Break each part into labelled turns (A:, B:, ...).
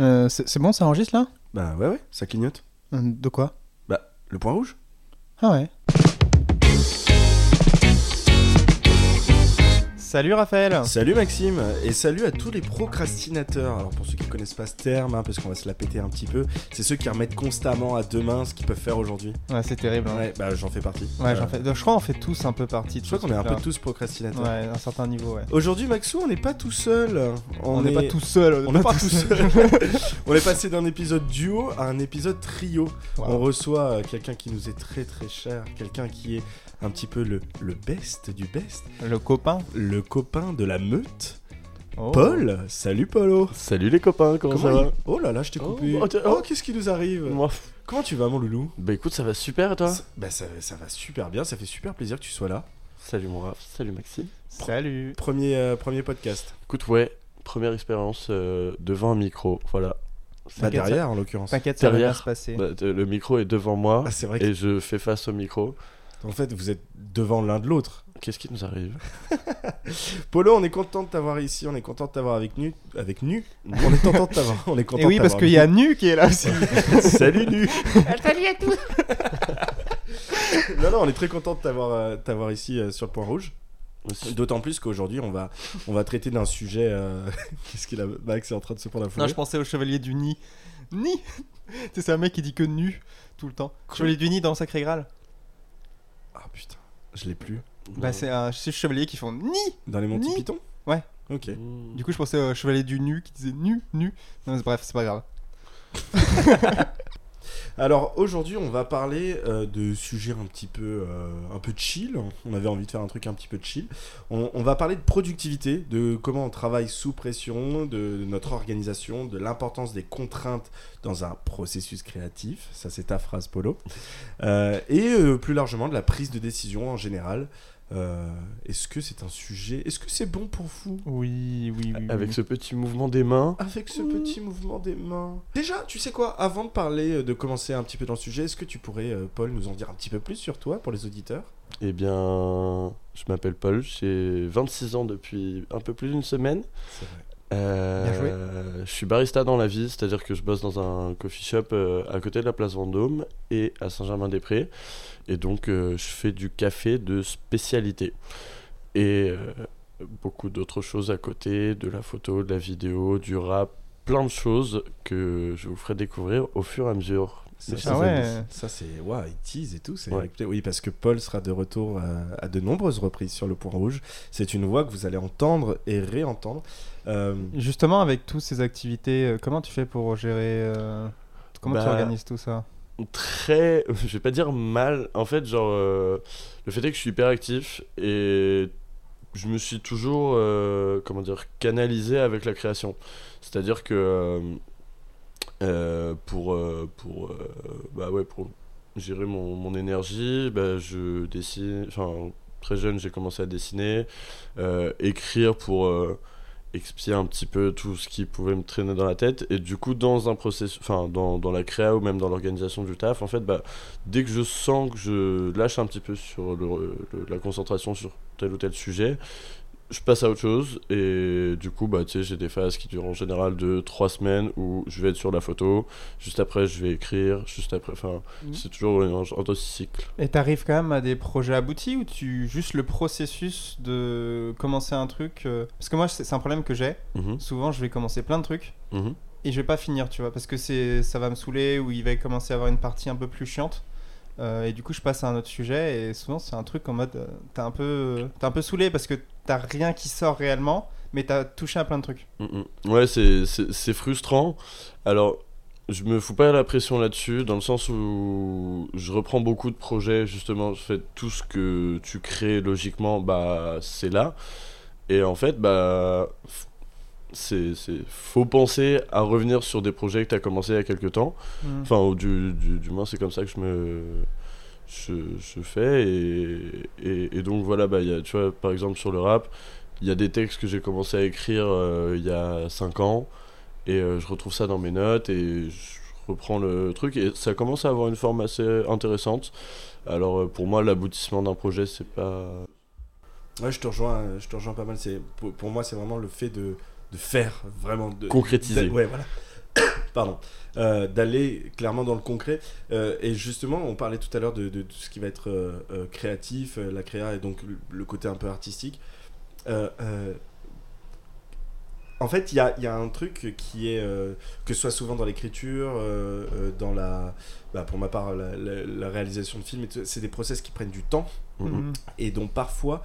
A: Euh, c'est bon, ça enregistre là?
B: Bah ouais, ouais, ça clignote.
A: Euh, De quoi?
B: Bah, le point rouge
A: Ah ouais. Salut Raphaël
B: Salut Maxime et salut à tous les procrastinateurs. Alors pour ceux qui ne connaissent pas ce terme, hein, parce qu'on va se la péter un petit peu, c'est ceux qui remettent constamment à demain ce qu'ils peuvent faire aujourd'hui.
A: Ouais, c'est terrible. hein.
B: Ouais, bah j'en fais partie.
A: Ouais,
B: Euh,
A: j'en fais. Je crois qu'on fait tous un peu partie de
B: Je crois
A: ce
B: qu'on est un peu
A: truc-là.
B: tous procrastinateurs.
A: Ouais, à un certain niveau, ouais.
B: Aujourd'hui Maxou, on n'est pas tout seul.
A: On n'est pas tout seul.
B: On n'est pas tout seul. on est passé d'un épisode duo à un épisode trio. On reçoit euh, quelqu'un qui nous est très très cher, quelqu'un qui est un petit peu le, le best du best,
A: Le copain.
B: le copain de la meute,
A: Oh.
B: Paul. Salut Polo.
C: Salut les copains, comment, ça
B: il-
C: va
B: Oh là là, je t'ai
C: Oh,
B: coupé.
C: oh,
B: Oh,
C: oh.
B: qu'est-ce qui nous arrive
C: Moi,
B: Comment tu vas mon loulou
C: Bah écoute, ça va super et toi
B: Ça- Bah ça, ça va super bien, ça fait super plaisir que tu sois là.
C: Salut mon Raph, salut Maxime.
A: Salut.
B: Premier, euh, premier podcast.
C: Écoute, ouais, première expérience euh, devant un micro, voilà.
B: Bah derrière en l'occurrence.
A: T'inquiète, ça va bien
C: Derrière.
A: se passer.
C: Bah, le micro est devant moi
B: Ah, c'est vrai que
C: et je fais face au micro.
B: en fait vous êtes devant l'un de l'autre.
C: Qu'est-ce qui nous arrive
B: Polo, on est content de t'avoir ici, on est content de t'avoir avec nu, avec nu. On est content de t'avoir, on est content.
A: Et oui,
B: de
A: parce qu'il y a Nu qui est là aussi.
B: Salut Nu Non, non, on est très content de t'avoir euh, t'avoir ici euh, sur le point rouge.
C: Aussi.
B: D'autant plus qu'aujourd'hui, on va, on va traiter d'un sujet. euh, Qu'est-ce qu'il a Max est en train de se prendre la foulée.
A: non, je pensais au chevalier du Nid. Ni Tu sais, c'est un mec qui dit que nu tout le temps. Chevalier du Nid dans Sacré Graal.
B: Ah putain, je l'ai plus.
A: Bah, c'est un c'est chevalier qui font Ni
B: Dans les Monty
A: Ni.
B: Python
A: Ouais.
B: Ok.
C: Mmh.
A: Du coup, je pensais au chevalier du nu qui disait nu, nu. Non, mais bref, c'est pas grave.
B: Alors aujourd'hui, on va parler euh, de sujets un petit peu, euh, un peu chill. On avait envie de faire un truc un petit peu chill. On, on va parler de productivité, de comment on travaille sous pression, de notre organisation, de l'importance des contraintes dans un processus créatif. Ça, c'est ta phrase, Polo. Euh, et euh, plus largement de la prise de décision en général. Euh, est-ce que c'est un sujet Est-ce que c'est bon pour vous?
A: Oui, oui, oui.
C: Avec
A: oui.
C: ce petit mouvement des mains.
B: avec ce petit mouvement des mains. Déjà, tu sais quoi Avant de parler, euh, de commencer un petit peu dans le sujet, est-ce que tu pourrais, euh, Paul, nous en dire un petit peu plus sur toi pour les auditeurs?
C: Eh bien, je m'appelle Paul, j'ai 26 ans depuis un peu plus d'une semaine.
B: C'est vrai.
C: Euh,
A: Bien joué.
C: Je suis barista dans la vie, c'est-à-dire que je bosse dans un coffee shop euh, à côté de la place Vendôme et à Saint-Germain-des-Prés. Et donc, euh, je fais du café de spécialité. Et euh, beaucoup d'autres choses à côté, de la photo, de la vidéo, du rap, plein de choses que je vous ferai découvrir au fur et à mesure.
B: Ça,
A: Ah ouais.
B: ça, c'est. Waouh, il tease et tout. c'est
C: Ouais.
B: écoutez, Oui, parce que Paul sera de retour à de nombreuses reprises sur le point rouge. C'est une voix que vous allez entendre et réentendre. Euh,
A: Justement, avec toutes ces activités, comment tu fais pour gérer. euh, Comment tu
C: Bah,
A: organises tout ça?
C: Très je vais pas dire mal. En fait genre euh, le fait est que je suis hyper actif et je me suis toujours euh, comment dire canalisé avec la création. C'est à dire que euh, pour pour bah ouais pour gérer mon, mon énergie bah, je dessine enfin très jeune j'ai commencé à dessiner écrire pour expier un petit peu tout ce qui pouvait me traîner dans la tête. Et du coup dans un processus enfin dans, la créa ou même dans l'organisation du taf en fait bah dès que je sens que je lâche un petit peu sur le- la concentration sur tel ou tel sujet je passe à autre chose et du coup bah tu sais j'ai des phases qui durent en général de trois semaines où je vais être sur la photo juste après je vais écrire juste après enfin
A: Mhm.
C: c'est toujours un genre de cycle
A: Et t'arrives quand même à des projets aboutis ou tu juste le processus de commencer un truc euh, Parce que moi, c'est c'est un problème que j'ai.
C: Mhm,
A: Souvent, je vais commencer plein de trucs
C: mhm.
A: et je vais pas finir, tu vois, parce que c'est ça va me saouler ou il va commencer à avoir une partie un peu plus chiante. Euh, et du coup, je passe à un autre sujet et souvent, c'est un truc en mode euh, t'es un peu t'es un peu saoulé parce que t'as rien qui sort réellement, mais t'as touché à plein de trucs.
C: Mm, mm. Ouais, c'est- frustrant. Alors, je me fous pas la pression là-dessus, dans le sens où je reprends beaucoup de projets, justement, je fais tout ce que tu crées logiquement, bah, c'est là. Et en fait, bah, c'est, faut penser à revenir sur des projets que tu as commencé il y a quelques temps.
A: Mm.
C: Enfin, du, du, du moins, c'est comme ça que je me. Je, je fais. Et, et, et donc, voilà, bah, y a, tu vois, par exemple, sur le rap, il y a des textes que j'ai commencé à écrire euh, il y a 5 ans. Et euh, je retrouve ça dans mes notes et je reprends le truc. Et ça commence à avoir une forme assez intéressante. Alors, euh, pour moi, l'aboutissement d'un projet, c'est pas.
B: Ouais, je te rejoins, je te rejoins pas mal. C'est pour, pour moi, c'est vraiment le fait de, de faire, vraiment de
C: Concrétiser.
B: de- ouais, voilà. pardon, euh, d'aller clairement dans le concret. Euh, et justement, on parlait tout à l'heure de, de tout ce qui va être euh, créatif, la créa et donc le, le côté un peu artistique. En fait, il y a, y a un truc qui est, que ce soit souvent dans l'écriture, dans la, bah, pour ma part, la, la- la réalisation de films, c'est des process qui prennent du temps
A: Mhm.
B: et donc parfois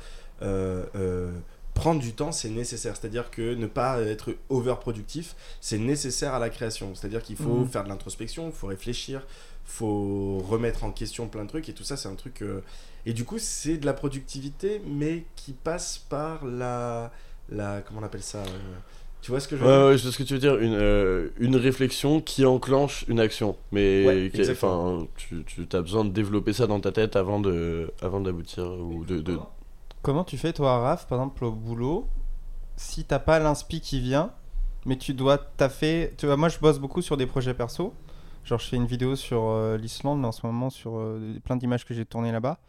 B: prendre du temps c'est nécessaire c'est à dire que ne pas être overproductif c'est nécessaire à la création c'est à dire qu'il faut
A: Mhm.
B: faire de l'introspection il faut réfléchir faut remettre en question plein de trucs et tout ça c'est un truc euh, et du coup c'est de la productivité mais qui passe par la la comment on appelle ça euh, tu vois ce que je veux
C: Ouais,
B: dire?
C: ouais, je sais ce que tu veux dire. Une, euh, une réflexion qui enclenche une action. Mais
B: Ouais,
C: qui- tu, tu as besoin de développer ça dans ta tête avant de avant d'aboutir ou de, de-
A: Comment tu fais, toi, Raph, par exemple, au boulot, si t'as pas l'inspi qui vient, mais tu dois taffer. Tu vois, moi, je bosse beaucoup sur des projets perso. Genre, je fais une vidéo sur euh, l'Islande en ce moment, sur euh, plein d'images que j'ai tournées là-bas.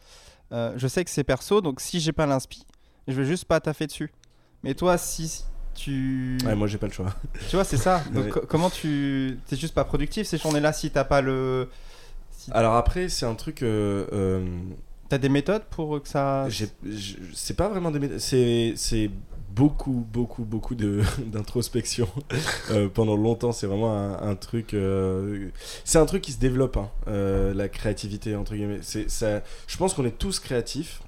A: Euh, je sais que c'est perso, donc si j'ai pas l'inspi, je vais juste pas taffer dessus. Mais toi, si tu.
B: ouais moi j'ai pas le choix
A: Tu vois, c'est ça. Donc,
B: Ouais.
A: co- comment tu. T'es juste pas productif ces journées-là si t'as pas le. Si
B: alors après c'est un truc
A: t'as des méthodes pour que ça.
B: C'est pas vraiment des méthodes, c'est beaucoup, beaucoup, beaucoup d'introspection. Euh, pendant longtemps, c'est vraiment un, truc. euh, c'est un truc qui se développe, hein, euh, la créativité, entre guillemets. Ça, je pense qu'on est tous créatifs.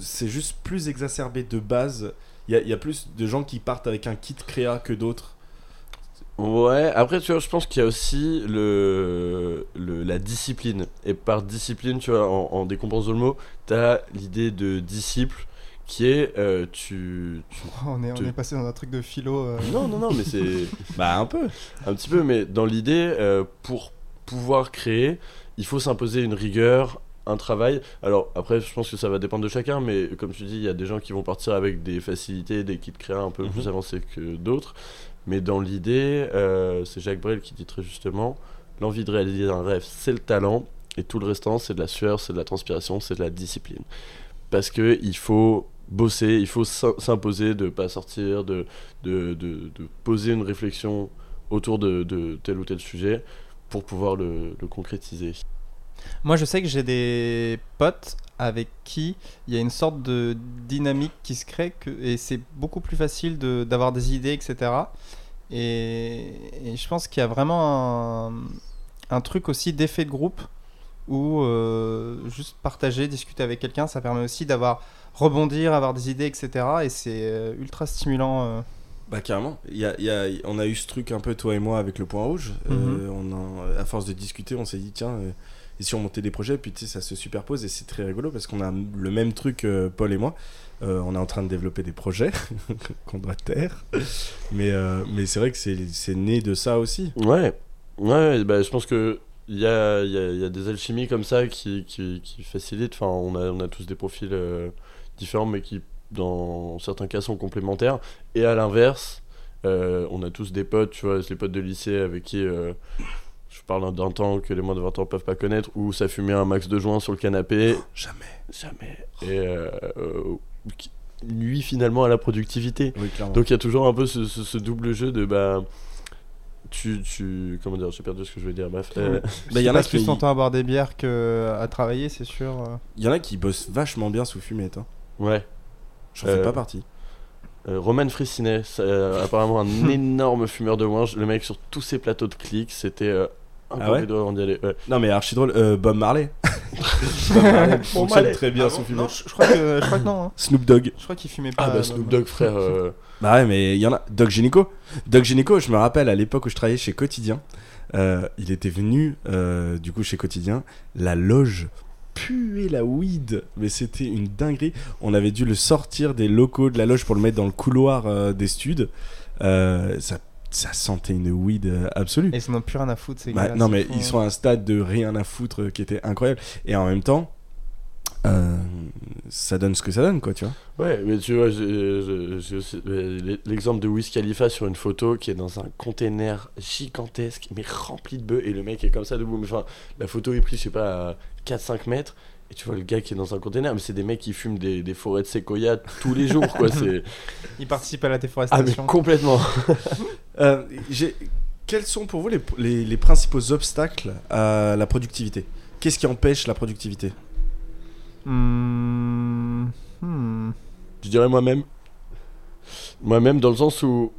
B: C'est juste plus exacerbé de base. Il y a, y a plus de gens qui partent avec un kit créa que d'autres.
C: Ouais, après, tu vois, je pense qu'il y a aussi le, le- la discipline. Et par discipline, tu vois, en, en décomposant le mot, t'as l'idée de disciple qui est euh, tu, tu-
A: on, est, on est passé dans un truc de philo. euh.
C: Non, non, non, mais c'est.
B: Bah, un peu.
C: Un petit peu, mais dans l'idée, euh, pour pouvoir créer, il faut s'imposer une rigueur, un travail. Alors après, je pense que ça va dépendre de chacun, mais comme tu dis, il y a des gens qui vont partir avec des facilités, des kits créa un peu
B: Mhm.
C: plus avancés que d'autres. Mais dans l'idée, euh, c'est Jacques Brel qui dit très justement, l'envie de réaliser un rêve, c'est le talent, et tout le restant, c'est de la sueur, c'est de la transpiration, c'est de la discipline. Parce que il faut bosser, il faut s'im- s'imposer de pas sortir, de, de, de, poser une réflexion autour de, tel ou tel sujet pour pouvoir le concrétiser.
A: Moi, je sais que j'ai des potes avec qui il y a une sorte de dynamique qui se crée que, et c'est beaucoup plus facile de- d'avoir des idées, etc. Et, et je pense qu'il y a vraiment un, un truc aussi d'effet de groupe où euh, juste partager, discuter avec quelqu'un, ça permet aussi d'avoir rebondir, avoir des idées, etc. Et c'est euh, ultra stimulant. euh.
B: Bah carrément, il y a, il y a- on a eu ce truc un peu toi et moi avec le point rouge. Euh, on a- à force de discuter, on s'est dit tiens, et montait des projets, puis tu sais, ça se superpose et c'est très rigolo parce qu'on a le même truc, euh, Paul et moi. Euh, on est en train de développer des projets qu'on doit taire, mais, euh, mais c'est vrai que c'est né de ça aussi.
C: Ouais, ouais, bah, je pense que il y y, a, y a des alchimies comme ça qui, qui, qui facilitent. Enfin, on a, on a tous des profils différents, mais qui, dans certains cas, sont complémentaires. Et à l'inverse, on a tous des potes, tu vois, les potes de lycée avec qui je parle d'un temps que les moins de 20 ans peuvent pas connaître, où ça fumait un max de joints sur le canapé.
B: Jamais.
C: Jamais. Et euh, euh, qui nuit finalement à la productivité.
B: Oui, clairement.
C: Donc il y a toujours un peu ce, ce- ce double jeu de bah tu tu comment dire j'ai perdu ce que je voulais dire bref euh,
B: Bah,
A: Il
B: y en a qui-
A: son temps à boire des bières qu'à travailler, c'est sûr. euh.
B: Il y en a qui bossent vachement bien sous fumette. Hein.
C: ouais
B: J'en
C: Euh,
B: fais pas partie.
C: Euh, Roman Frissinet euh, apparemment un énorme fumeur de wange le mec sur tous ses plateaux de clics c'était euh, un
B: Ah
C: peu
B: ouais
C: drôle d'y aller ouais.
B: Non mais archi drôle. Euh, Bob Marley. Bob Marley fonctionne très bien
A: Ah bon
B: fumette.
A: Non, je, je crois que, je crois que non. hein.
B: Snoop Dogg.
A: Je crois qu'il fumait pas.
C: ah bah Snoop. Dogg frère euh,
B: Bah ouais, mais il y en a. Doc Gynéco. Doc Gynéco, je me rappelle à l'époque où je travaillais chez Quotidien, euh, il était venu, euh, du coup, chez Quotidien, la loge puait la weed, mais c'était une dinguerie. On avait dû le sortir des locaux de la loge pour le mettre dans le couloir euh, des studs. Euh, ça, ça sentait une weed euh, absolue.
A: Et ils n'ont plus rien à foutre, ces
B: Bah,
A: gars.
B: non, mais ils sont à un stade de rien à foutre euh, qui était incroyable. Et en même temps, euh, ça donne ce que ça donne, quoi, tu vois.
C: ouais mais tu vois l'exemple de Wiz Khalifa sur une photo qui est dans un container gigantesque mais rempli de bœufs et le mec est comme ça debout mais enfin la photo est prise je sais pas à 4-5 mètres et tu vois le gars qui est dans un container mais c'est des mecs qui fument des, des forêts de séquoia tous les jours quoi c'est
A: Ils participent à la
C: ah mais
A: déforestation.
C: complètement
B: Euh, j'ai- quels sont pour vous les, les- les principaux obstacles à la productivité? Qu'est-ce qui empêche la productivité?
A: Hmm.
C: Je dirais moi-même. Moi-même, dans le sens où.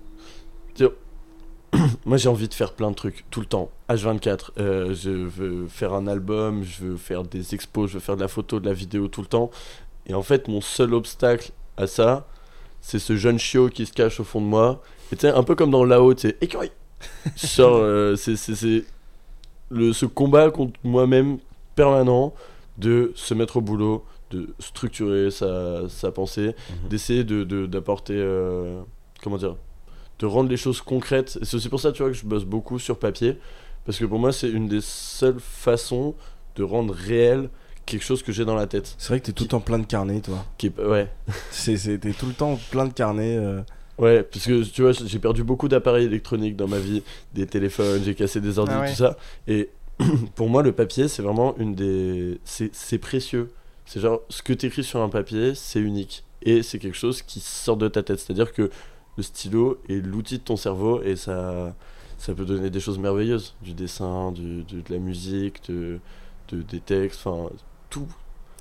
C: Moi, j'ai envie de faire plein de trucs tout le temps. H24. euh, je veux faire un album, je veux faire des expos, je veux faire de la photo, de la vidéo tout le temps. Et en fait, mon seul obstacle à ça, c'est ce jeune chiot qui se cache au fond de moi. Et tu sais, un peu comme dans là-haut, tu sais, écureuil. Genre, euh, c'est c'est- c'est le ce combat contre moi-même permanent de se mettre au boulot, de structurer sa, sa pensée, d'essayer de, de- d'apporter euh, comment dire de rendre les choses concrètes Et c'est aussi pour ça tu vois que je bosse beaucoup sur papier parce que pour moi c'est une des seules façons de rendre réel quelque chose que j'ai dans la tête
B: C'est vrai que t'es tout le temps plein de carnets, toi.
C: qui est ouais
B: C'est, c'est- t'es tout le temps plein de carnets. euh.
C: ouais parce que tu vois j'ai perdu beaucoup d'appareils électroniques dans ma vie des téléphones j'ai cassé des ordi
A: Ah ouais.
C: tout ça et pour moi le papier c'est vraiment une des c'est, c'est précieux c'est genre ce que t'écris sur un papier c'est unique et c'est quelque chose qui sort de ta tête c'est à dire que le stylo est l'outil de ton cerveau et ça ça peut donner des choses merveilleuses du dessin du, du- de la musique de, de- des textes enfin tout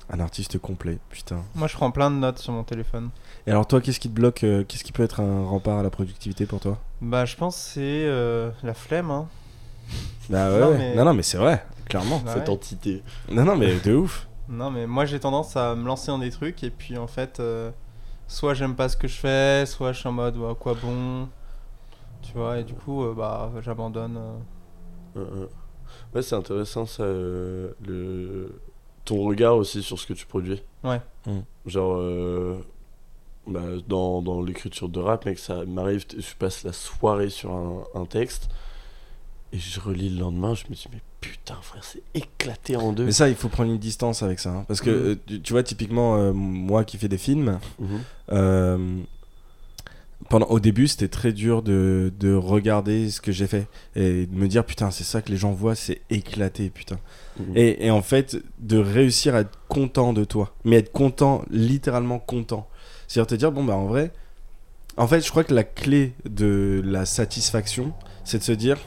B: Un artiste complet, putain.
A: Moi, je prends plein de notes sur mon téléphone.
B: Et alors, toi, qu'est-ce qui te bloque euh, Qu'est-ce qui peut être un rempart à la productivité pour toi?
A: Bah, je pense que c'est euh, la flemme. Hein.
B: Bah ouais,
A: Non,
B: ouais.
A: mais-
B: non, non, mais c'est vrai, clairement.
A: Bah
C: cette
A: ouais.
C: entité
B: Non, non, mais de ouf.
A: Non, mais moi, j'ai tendance à me lancer dans des trucs et puis en fait, euh, soit j'aime pas ce que je fais, soit je suis en mode ouais, quoi bon. Tu vois, et du coup, euh, bah, j'abandonne. euh.
C: Ouais, c'est intéressant ça, euh, le... ton regard aussi sur ce que tu produis.
A: Ouais.
B: Mm.
C: Genre, euh, bah, dans, dans l'écriture de rap, mec, ça m'arrive, je passe la soirée sur un, un texte et je relis le lendemain, je me dis, mais putain, frère, c'est éclaté en deux.
B: Mais ça, il faut prendre une distance avec ça. hein. Parce que,
A: Mhm.
B: euh, tu, tu vois, typiquement, euh, moi qui fais des films,
C: Mhm.
B: euh, pendant, au début, c'était très dur de, de regarder ce que j'ai fait et de me dire, putain, c'est ça que les gens voient, c'est éclaté, putain.
C: Mhm.
B: Et, et en fait, de réussir à être content de toi, mais être content, littéralement content. C'est-à-dire te dire, bon, bah en vrai, en fait, je crois que la clé de la satisfaction, c'est de se dire,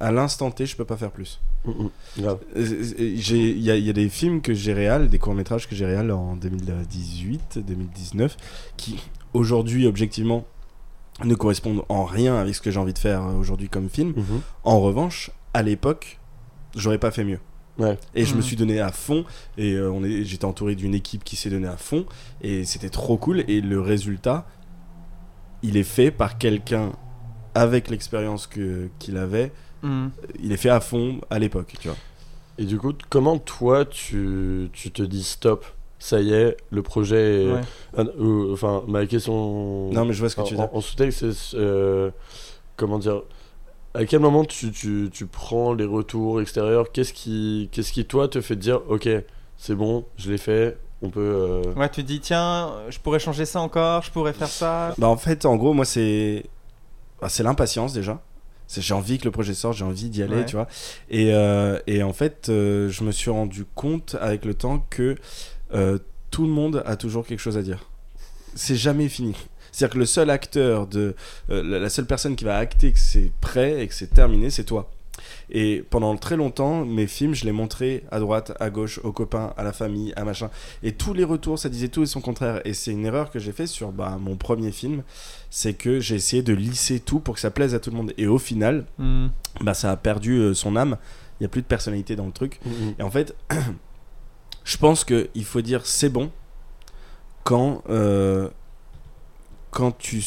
B: à l'instant T, je peux pas faire plus.
C: Mhm. Grave.
B: Euh, j'ai- Il y, a- il y a des films que j'ai réal, des courts-métrages que j'ai réal en 2018, 2019, qui aujourd'hui, objectivement, ne correspondent en rien avec ce que j'ai envie de faire euh, aujourd'hui comme film.
C: Mhm.
B: En revanche, à l'époque, j'aurais pas fait mieux.
C: Ouais.
B: Et je me suis donné à fond, et euh, on est, j'étais entouré d'une équipe qui s'est donnée à fond, et c'était trop cool. Et le résultat, il est fait par quelqu'un avec l'expérience que qu'il avait.
A: Hmm.
B: Il est fait à fond à l'époque, tu vois.
C: Et du coup, comment toi, tu, tu te dis stop ça y est, le projet est...
A: Ouais.
C: Ah, euh, enfin, ma question...
B: Non, mais je vois ce que
C: en,
B: tu veux dire.
C: en- en sous-texte, c'est... euh, comment dire À quel moment tu, tu, tu prends les retours extérieurs? Qu'est-ce qui, qu'est-ce qui, toi, te fait dire, ok, c'est bon, je l'ai fait, on peut... euh,
A: Ouais, tu te dis, tiens, je pourrais changer ça encore, je pourrais faire ça.
B: Bah en fait, en gros, moi c'est bah, c'est l'impatience déjà. J'ai envie que le projet sorte, j'ai envie d'y aller,
A: Ouais.
B: tu vois. Et, euh, et en fait, euh, je me suis rendu compte avec le temps que euh, tout le monde a toujours quelque chose à dire. C'est jamais fini. C'est-à-dire que le seul acteur de la, la seule personne qui va acter que c'est prêt et que c'est terminé, c'est toi. Et pendant très longtemps, mes films, je les montrais à droite, à gauche, aux copains, à la famille, à machin. Et tous les retours, ça disait tout et son contraire. Et c'est une erreur que j'ai fait sur bah, mon premier film, c'est que j'ai essayé de lisser tout pour que ça plaise à tout le monde. Et au final,
A: Hmm.
B: bah, ça a perdu euh, son âme. Il n'y a plus de personnalité dans le truc.
C: mhm.
B: Et en fait, je pense qu'il faut dire c'est bon quand, euh, quand tu.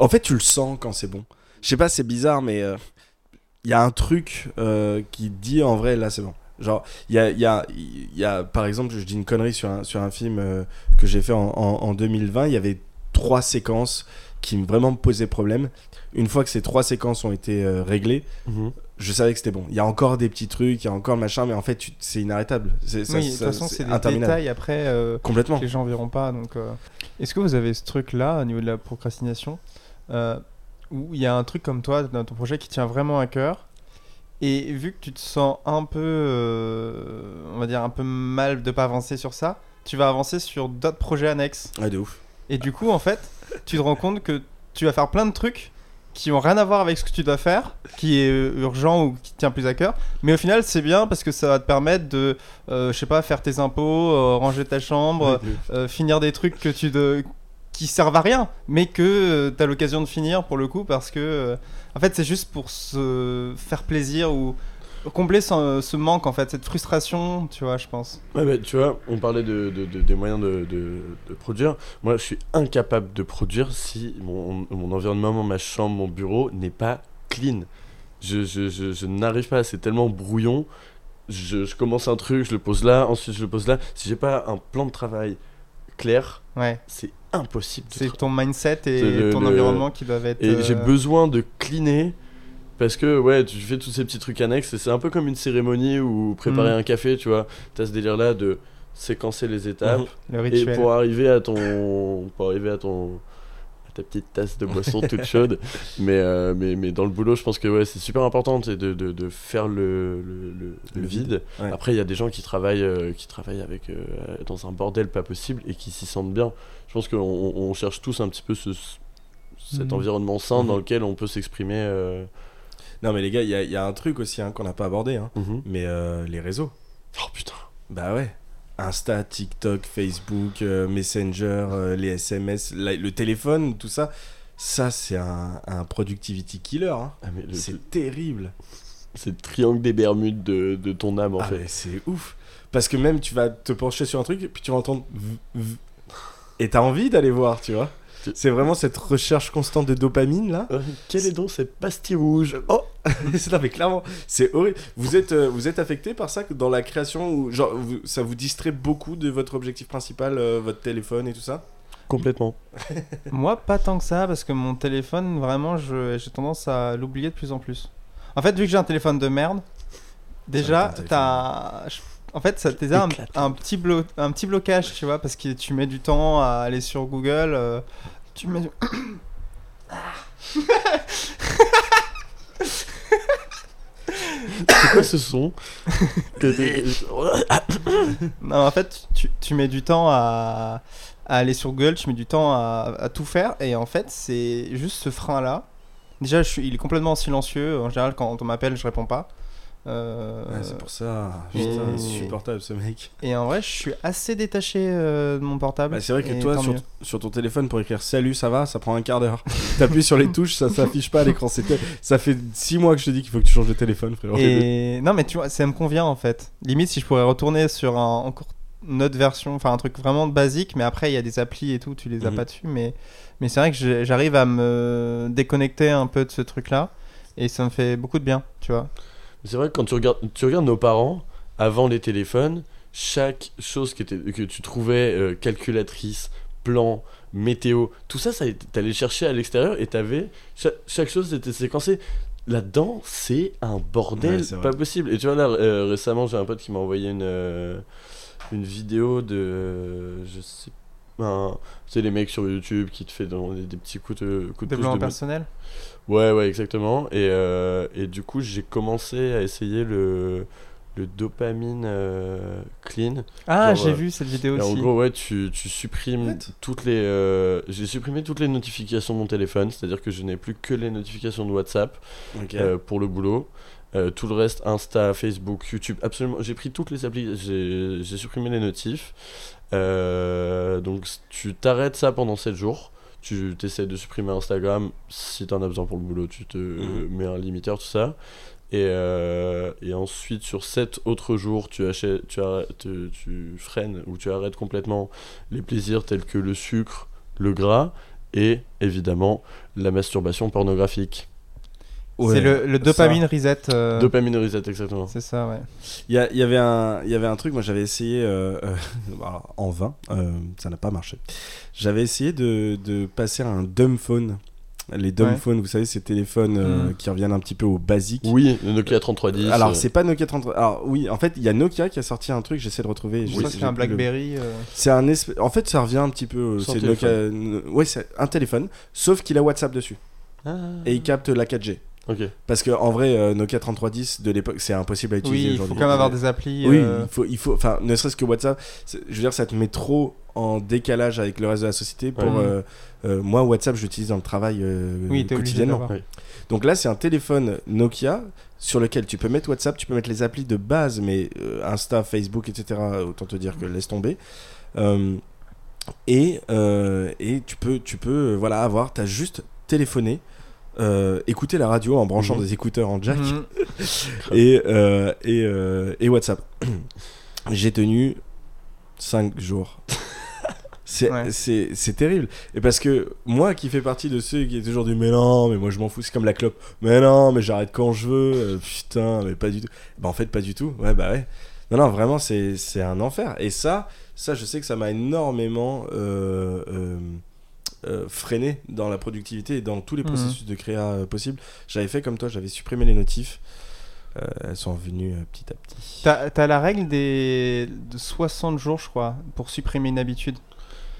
B: En fait, tu le sens quand c'est bon. Je sais pas, c'est bizarre, mais euh, il y a un truc euh, qui dit en vrai là c'est bon. Genre, il y a, il y, a, il y a, par exemple, je dis une connerie sur un, sur un film euh, que j'ai fait en, en- en 2020, il y avait trois séquences qui vraiment me posaient problème. Une fois que ces trois séquences ont été euh, réglées,
C: Mhm.
B: je savais que c'était bon. Il y a encore des petits trucs, il y a encore machin, mais en fait, c'est inarrêtable. C'est, ça-
A: oui, de toute façon, c'est des détails après euh,
B: Complètement.
A: que les gens verront pas. Donc, euh. Est-ce que vous avez ce truc-là au niveau de la procrastination où il y a un truc comme toi dans ton projet qui tient vraiment à cœur et vu que tu te sens un peu, on va dire un peu mal de pas avancer sur ça, tu vas avancer sur d'autres projets annexes?
B: Ouais, de ouf.
A: Et du coup, en fait, tu te rends compte que tu vas faire plein de trucs qui ont rien à voir avec ce que tu dois faire, qui est euh, urgent ou qui te tient plus à cœur. Mais au final, c'est bien parce que ça va te permettre de, euh, je sais pas, faire tes impôts, euh, ranger ta chambre, euh, finir des trucs que tu de qui servent à rien, mais que tu as l'occasion de finir pour le coup parce que en fait c'est juste pour se faire plaisir ou combler ce, ce manque en fait, cette frustration, tu vois, je pense.
C: Ouais, mais tu vois, on parlait de, de- de- des moyens de, produire. Moi, je suis incapable de produire si mon, mon environnement, ma chambre, mon bureau n'est pas clean. Je, je, je, je n'arrive pas, c'est tellement brouillon. Je, commence un truc, je le pose là, ensuite je le pose là. Si j'ai pas un plan de travail clair,
A: Ouais,
C: c'est impossible.
A: c'est ton mindset et
C: le-
A: ton
C: le-
A: environnement qui doivent être.
C: Et j'ai
A: euh,
C: besoin de cleaner parce que ouais, tu fais tous ces petits trucs annexes et c'est un peu comme une cérémonie ou préparer
A: Mhm.
C: un café, tu vois. T'as ce délire là de séquencer les étapes
A: le
C: et pour arriver à ton pour arriver à ton ta petite tasse de boisson toute chaude. Mais, euh, mais mais dans le boulot, je pense que ouais, c'est super important de, de, de faire le le, le- le
B: Le
C: vide.
B: ouais.
C: Après, il y a des gens qui travaillent euh, qui travaillent avec euh, dans un bordel pas possible et qui s'y sentent bien. Je pense qu'on on- cherche tous un petit peu ce cet
A: Mhm.
C: environnement sain dans
B: Mhm.
C: lequel on peut s'exprimer.
B: Non, mais les gars, il y, a- il y a un truc aussi hein, qu'on n'a pas abordé, hein,
C: Mhm.
B: mais euh, les réseaux.
C: Oh putain.
B: Bah ouais. Insta, TikTok, Facebook, euh, Messenger, euh, les SMS, la- le téléphone, tout ça. Ça, c'est un, un productivity killer. hein.
C: Ah, le-
B: C'est terrible.
C: c'est le triangle des Bermudes de, de ton âme en
B: Ah,
C: fait.
B: c'est ouf. Parce que même tu vas te pencher sur un truc et puis tu vas entendre. Et t'as envie d'aller voir, tu vois. C'est vraiment cette recherche constante de dopamine là.
C: Euh, quelle est donc cette pastille rouge?
B: Oh Non mais clairement, c'est horrible. Vous êtes, euh, vous êtes affecté par ça que dans la création ou genre vous- ça vous distrait beaucoup de votre objectif principal, euh, votre téléphone et tout ça?
C: Complètement.
A: Moi, pas tant que ça, parce que mon téléphone, vraiment, je- j'ai tendance à l'oublier de plus en plus. En fait, vu que j'ai un téléphone de merde, déjà,
B: un
A: t'as. je- En fait, ça t'aide un, un, petit blo- un petit blocage, tu vois, parce que tu mets du temps à aller sur Google. euh, tu mets.
C: C'est quoi ce son
A: Non, en fait, tu, tu mets du temps à, à aller sur Google, tu mets du temps à, à tout faire, et en fait, c'est juste ce frein-là. Déjà, je suis, il est complètement silencieux. En général, quand on m'appelle, je réponds pas. Euh,
B: Ouais, c'est pour ça.
A: et-
B: Putain, insupportable ce mec.
A: Et en vrai, je suis assez détaché euh, de mon portable.
B: Bah, c'est vrai que
A: et
B: toi, sur, sur ton téléphone, pour écrire salut, ça va, ça prend un quart d'heure. T'appuies sur les touches, ça s'affiche pas à l'écran. Ça fait 6 mois que je te dis qu'il faut que tu changes de téléphone, frérot.
A: Et non, mais tu vois, ça me convient en fait. Limite, si je pourrais retourner sur un, encore une autre version, enfin un truc vraiment basique, mais après, il y a des applis et tout, tu les as
B: Mhm.
A: pas dessus. Mais, mais c'est vrai que j'arrive à me déconnecter un peu de ce truc-là. Et ça me fait beaucoup de bien, tu vois.
C: C'est vrai que quand tu regardes, tu regardes nos parents, avant les téléphones, chaque chose qui était, que tu trouvais euh, calculatrice, plan, météo, tout ça, ça t'allais chercher à l'extérieur et t'avais. Chaque, chaque chose était séquencée. Là-dedans, c'est un bordel
B: Ouais,
C: pas possible. Et tu vois, là, euh, récemment, j'ai un pote qui m'a envoyé une, euh, une vidéo de. je sais pas. Tu sais, les mecs sur YouTube qui te fait dans des, des petits coups de, coups de
A: Développement
C: de,
A: personnel.
C: Ouais, ouais, exactement. Et, euh, et du coup, j'ai commencé à essayer le, le dopamine euh, clean.
A: Ah, j'ai
C: euh,
A: vu cette vidéo
C: Et en
A: aussi.
C: gros, ouais, tu, tu supprimes
B: What?
C: toutes les. euh, j'ai supprimé toutes les notifications de mon téléphone, c'est-à-dire que je n'ai plus que les notifications de WhatsApp euh, pour le boulot. Euh, tout le reste, Insta, Facebook, YouTube, absolument. J'ai pris toutes les applis, j'ai j'ai supprimé les notifs. Euh, donc tu t'arrêtes ça pendant 7 jours. Tu essaies de supprimer Instagram. Si t'en as besoin pour le boulot, tu te
B: Mhm.
C: mets un limiteur, tout ça. Et, euh, et ensuite, sur 7 autres jours, tu, achètes, tu, arrêtes, tu, tu freines ou tu arrêtes complètement les plaisirs tels que le sucre, le gras et évidemment la masturbation pornographique.
A: C'est le, le dopamine reset. euh,
C: Dopamine reset, exactement.
A: C'est ça, ouais.
B: Il y, a- il y avait un, il y avait un truc, moi j'avais essayé euh, euh, alors, en vain, euh, ça n'a pas marché. J'avais essayé de, de passer à un dumb phone. Les dumb
A: Ouais.
B: phones, vous savez, ces téléphones euh,
A: Mm.
B: qui reviennent un petit peu au basique.
C: Oui, le Nokia 3310.
B: Alors
C: euh,
B: c'est pas Nokia 30. Alors oui, en fait, il y a Nokia qui a sorti un truc, j'essaie de retrouver.
A: Je
B: j'ai-
A: crois que c'est un
B: le-
A: Blackberry. euh,
B: C'est un espèce- En fait, ça revient un petit peu. C'est
C: téléphone.
B: Nokia. Ouais, c'est un téléphone, sauf qu'il a WhatsApp dessus
C: ah.
B: et il capte la 4G. Parce que en vrai, euh, Nokia 3310 de l'époque, c'est impossible à utiliser
A: Oui, il faut quand même avoir des applis.
B: Oui,
A: euh,
B: il faut, il faut, enfin, ne serait-ce que WhatsApp, je veux dire, ça te met trop en décalage avec le reste de la société. Pour
A: Ouais.
B: euh, euh, moi, WhatsApp, je l'utilise dans le travail euh,
A: Oui,
B: quotidiennement.
C: Oui.
B: Donc là, c'est un téléphone Nokia sur lequel tu peux mettre WhatsApp, tu peux mettre les applis de base, mais euh, Insta, Facebook, etc. Autant te dire que laisse tomber. Euh, et, euh, et tu peux, tu peux, voilà, avoir, t'as juste téléphoné. Euh, écouter la radio en branchant
C: Mhm.
B: des écouteurs en jack
A: Mhm.
B: et, euh, et, euh, et WhatsApp. J'ai tenu 5 jours. C'est
A: Ouais.
B: terrible. Et parce que moi qui fais partie de ceux qui est toujours du mais non, mais moi je m'en fous, c'est comme la clope. Mais non, mais j'arrête quand je veux. putain, mais pas du tout. Bah en fait, pas du tout. Ouais, bah ouais. Non, non, vraiment, c'est c'est un enfer. Et ça, ça, je sais que ça m'a énormément euh, freiné dans la productivité et dans tous les
A: Mhm.
B: processus de créa euh, possibles. J'avais fait comme toi, j'avais supprimé les notifs. Euh, elles sont venues euh, petit à petit.
A: T'as t'as la règle des de 60 jours, je crois, pour supprimer une habitude.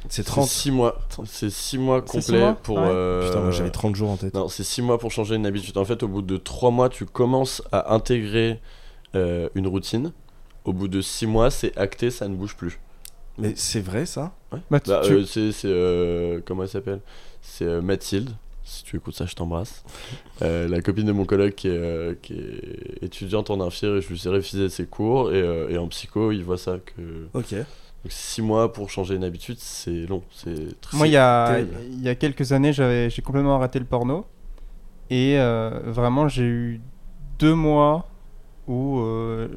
B: C'est
C: C'est
B: 30.
C: 6 mois. C'est 6 mois complets pour.
A: Ouais.
C: euh,
B: Putain, moi j'avais 30 jours en tête.
C: Non, c'est 6 mois pour changer une habitude. En fait, au bout de 3 mois, tu commences à intégrer euh, une routine. Au bout de 6 mois, c'est acté, ça ne bouge plus.
B: Mais c'est vrai ça
A: Bah, tu-
C: Bah,
A: tu-
C: euh, c'est. c'est, euh, comment elle s'appelle? C'est euh, Mathilde. Si tu écoutes ça, je t'embrasse. Euh, la copine de mon coloc qui est, euh, qui est étudiante en infir et je lui ai refusé ses cours. Et, euh, et en psycho, il voit ça que.
B: Ok.
C: Donc 6 mois pour changer une habitude, c'est long. C'est très-
A: Moi, il y a, il y a quelques années, j'avais, j'ai complètement arrêté le porno. Et euh, vraiment, j'ai eu deux mois où euh,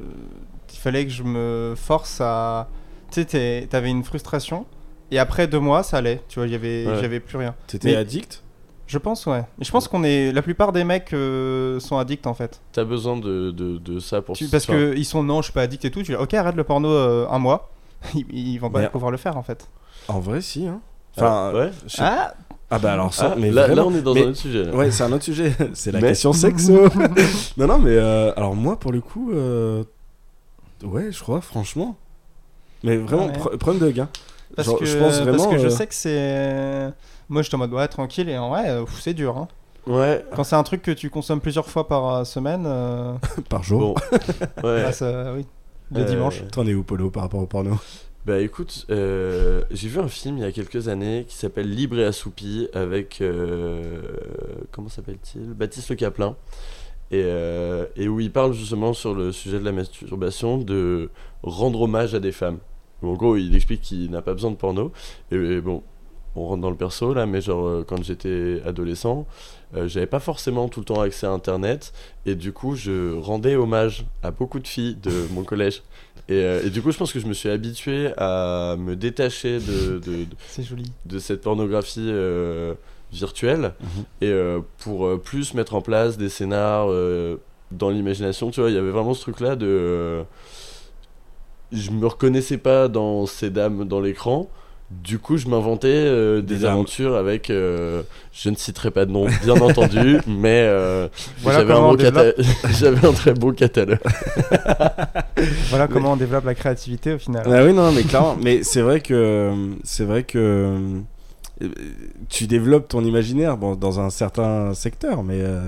A: il fallait que je me force à. Tu sais, t'avais une frustration. Et après deux mois, ça allait. Tu vois, avait,
C: Ouais.
A: j'avais plus rien.
B: T'étais addict?
A: Je pense, ouais. Je pense qu'on est. La plupart des mecs euh, sont addicts en fait.
C: T'as besoin de, de, de ça pour
A: Tu- parce
C: enfin,
A: que ils sont non, je suis pas addict et tout. Tu dis, ok, arrête le porno euh, un mois. Ils, ils vont pas
B: Mais-
A: pouvoir le faire en fait.
B: En vrai, si. Hein.
C: ah,
B: Enfin,
C: ouais.
B: je sais-
A: Ah
B: ah bah alors ça,
C: Ah,
B: mais
C: là, on est dans
B: Mais-
C: un autre sujet. là.
B: Ouais, c'est un autre sujet. c'est la
C: Mais-
B: question sexo. non, non, mais euh, alors moi, pour le coup, euh, ouais, je crois, franchement. Mais vraiment,
A: Ouais.
B: pre- problème de gain.
A: Parce
B: Genre,
A: que,
B: je pense vraiment.
A: parce que je
B: euh,
A: sais que c'est. Moi, j'étais en mode ouais, tranquille et en vrai, euh, c'est dur. Hein.
C: Ouais.
A: Quand c'est un truc que tu consommes plusieurs fois par euh, semaine, euh,
B: par jour.
C: Bon. ouais.
A: bah, ça, oui. Le
C: Euh,
A: dimanche.
B: T'en es où, Polo, par rapport au porno?
C: Bah écoute, euh, j'ai vu un film il y a quelques années qui s'appelle Libre et assoupi avec euh, comment s'appelle-t-il? Baptiste Le Caplin et, euh, et où il parle justement sur le sujet de la masturbation de rendre hommage à des femmes. En gros, il explique qu'il n'a pas besoin de porno et, et bon, on rentre dans le perso là, mais genre euh, quand j'étais adolescent, euh, j'avais pas forcément tout le temps accès à internet et du coup je rendais hommage à beaucoup de filles de mon collège et, euh, et du coup je pense que je me suis habitué à me détacher de, de, de-
A: C'est joli.
C: de cette pornographie euh, virtuelle
B: Mhm.
C: et euh, pour plus mettre en place des scénars dans l'imagination tu vois il y avait vraiment ce truc là de je me reconnaissais pas dans ces dames dans l'écran du coup, je m'inventais euh, des, aventures avec, euh, je ne citerai pas de nom, bien entendu, mais euh,
A: Voilà
C: j'avais un,
A: comment
C: bon
A: on développe.
C: cata- j'avais un très beau catalogue.
A: Voilà comment on développe la créativité au final.
B: Ah oui, non, mais clairement. mais c'est vrai que c'est vrai que euh, tu développes ton imaginaire bon, dans un certain secteur, mais, euh,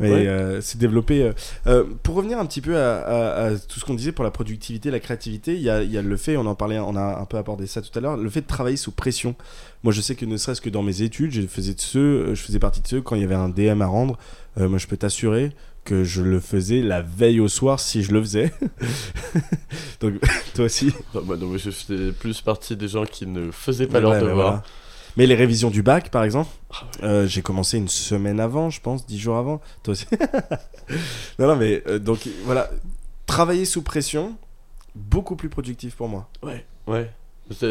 B: mais
C: Ouais.
B: euh, c'est développé. euh, pour revenir un petit peu à, à- à tout ce qu'on disait pour la productivité, la créativité, il y a, il y a le fait, on en parlait, on a un peu abordé ça tout à l'heure, le fait de travailler sous pression. Moi, je sais que ne serait-ce que dans mes études, je faisais de ceux, je faisais partie de ceux quand il y avait un DM à rendre. moi, je peux t'assurer que je le faisais la veille au soir si je le faisais. Donc, toi aussi.
C: Moi, donc, je faisais plus partie des gens qui ne faisaient pas
B: Ouais,
C: leur devoir.
B: voilà. Mais les révisions du bac, par exemple,
C: Ah
B: euh, j'ai commencé une semaine avant, je pense, dix jours avant. Toi aussi. non, non, mais euh, donc voilà, travailler sous pression, beaucoup plus productif pour moi.
C: Ouais, ouais.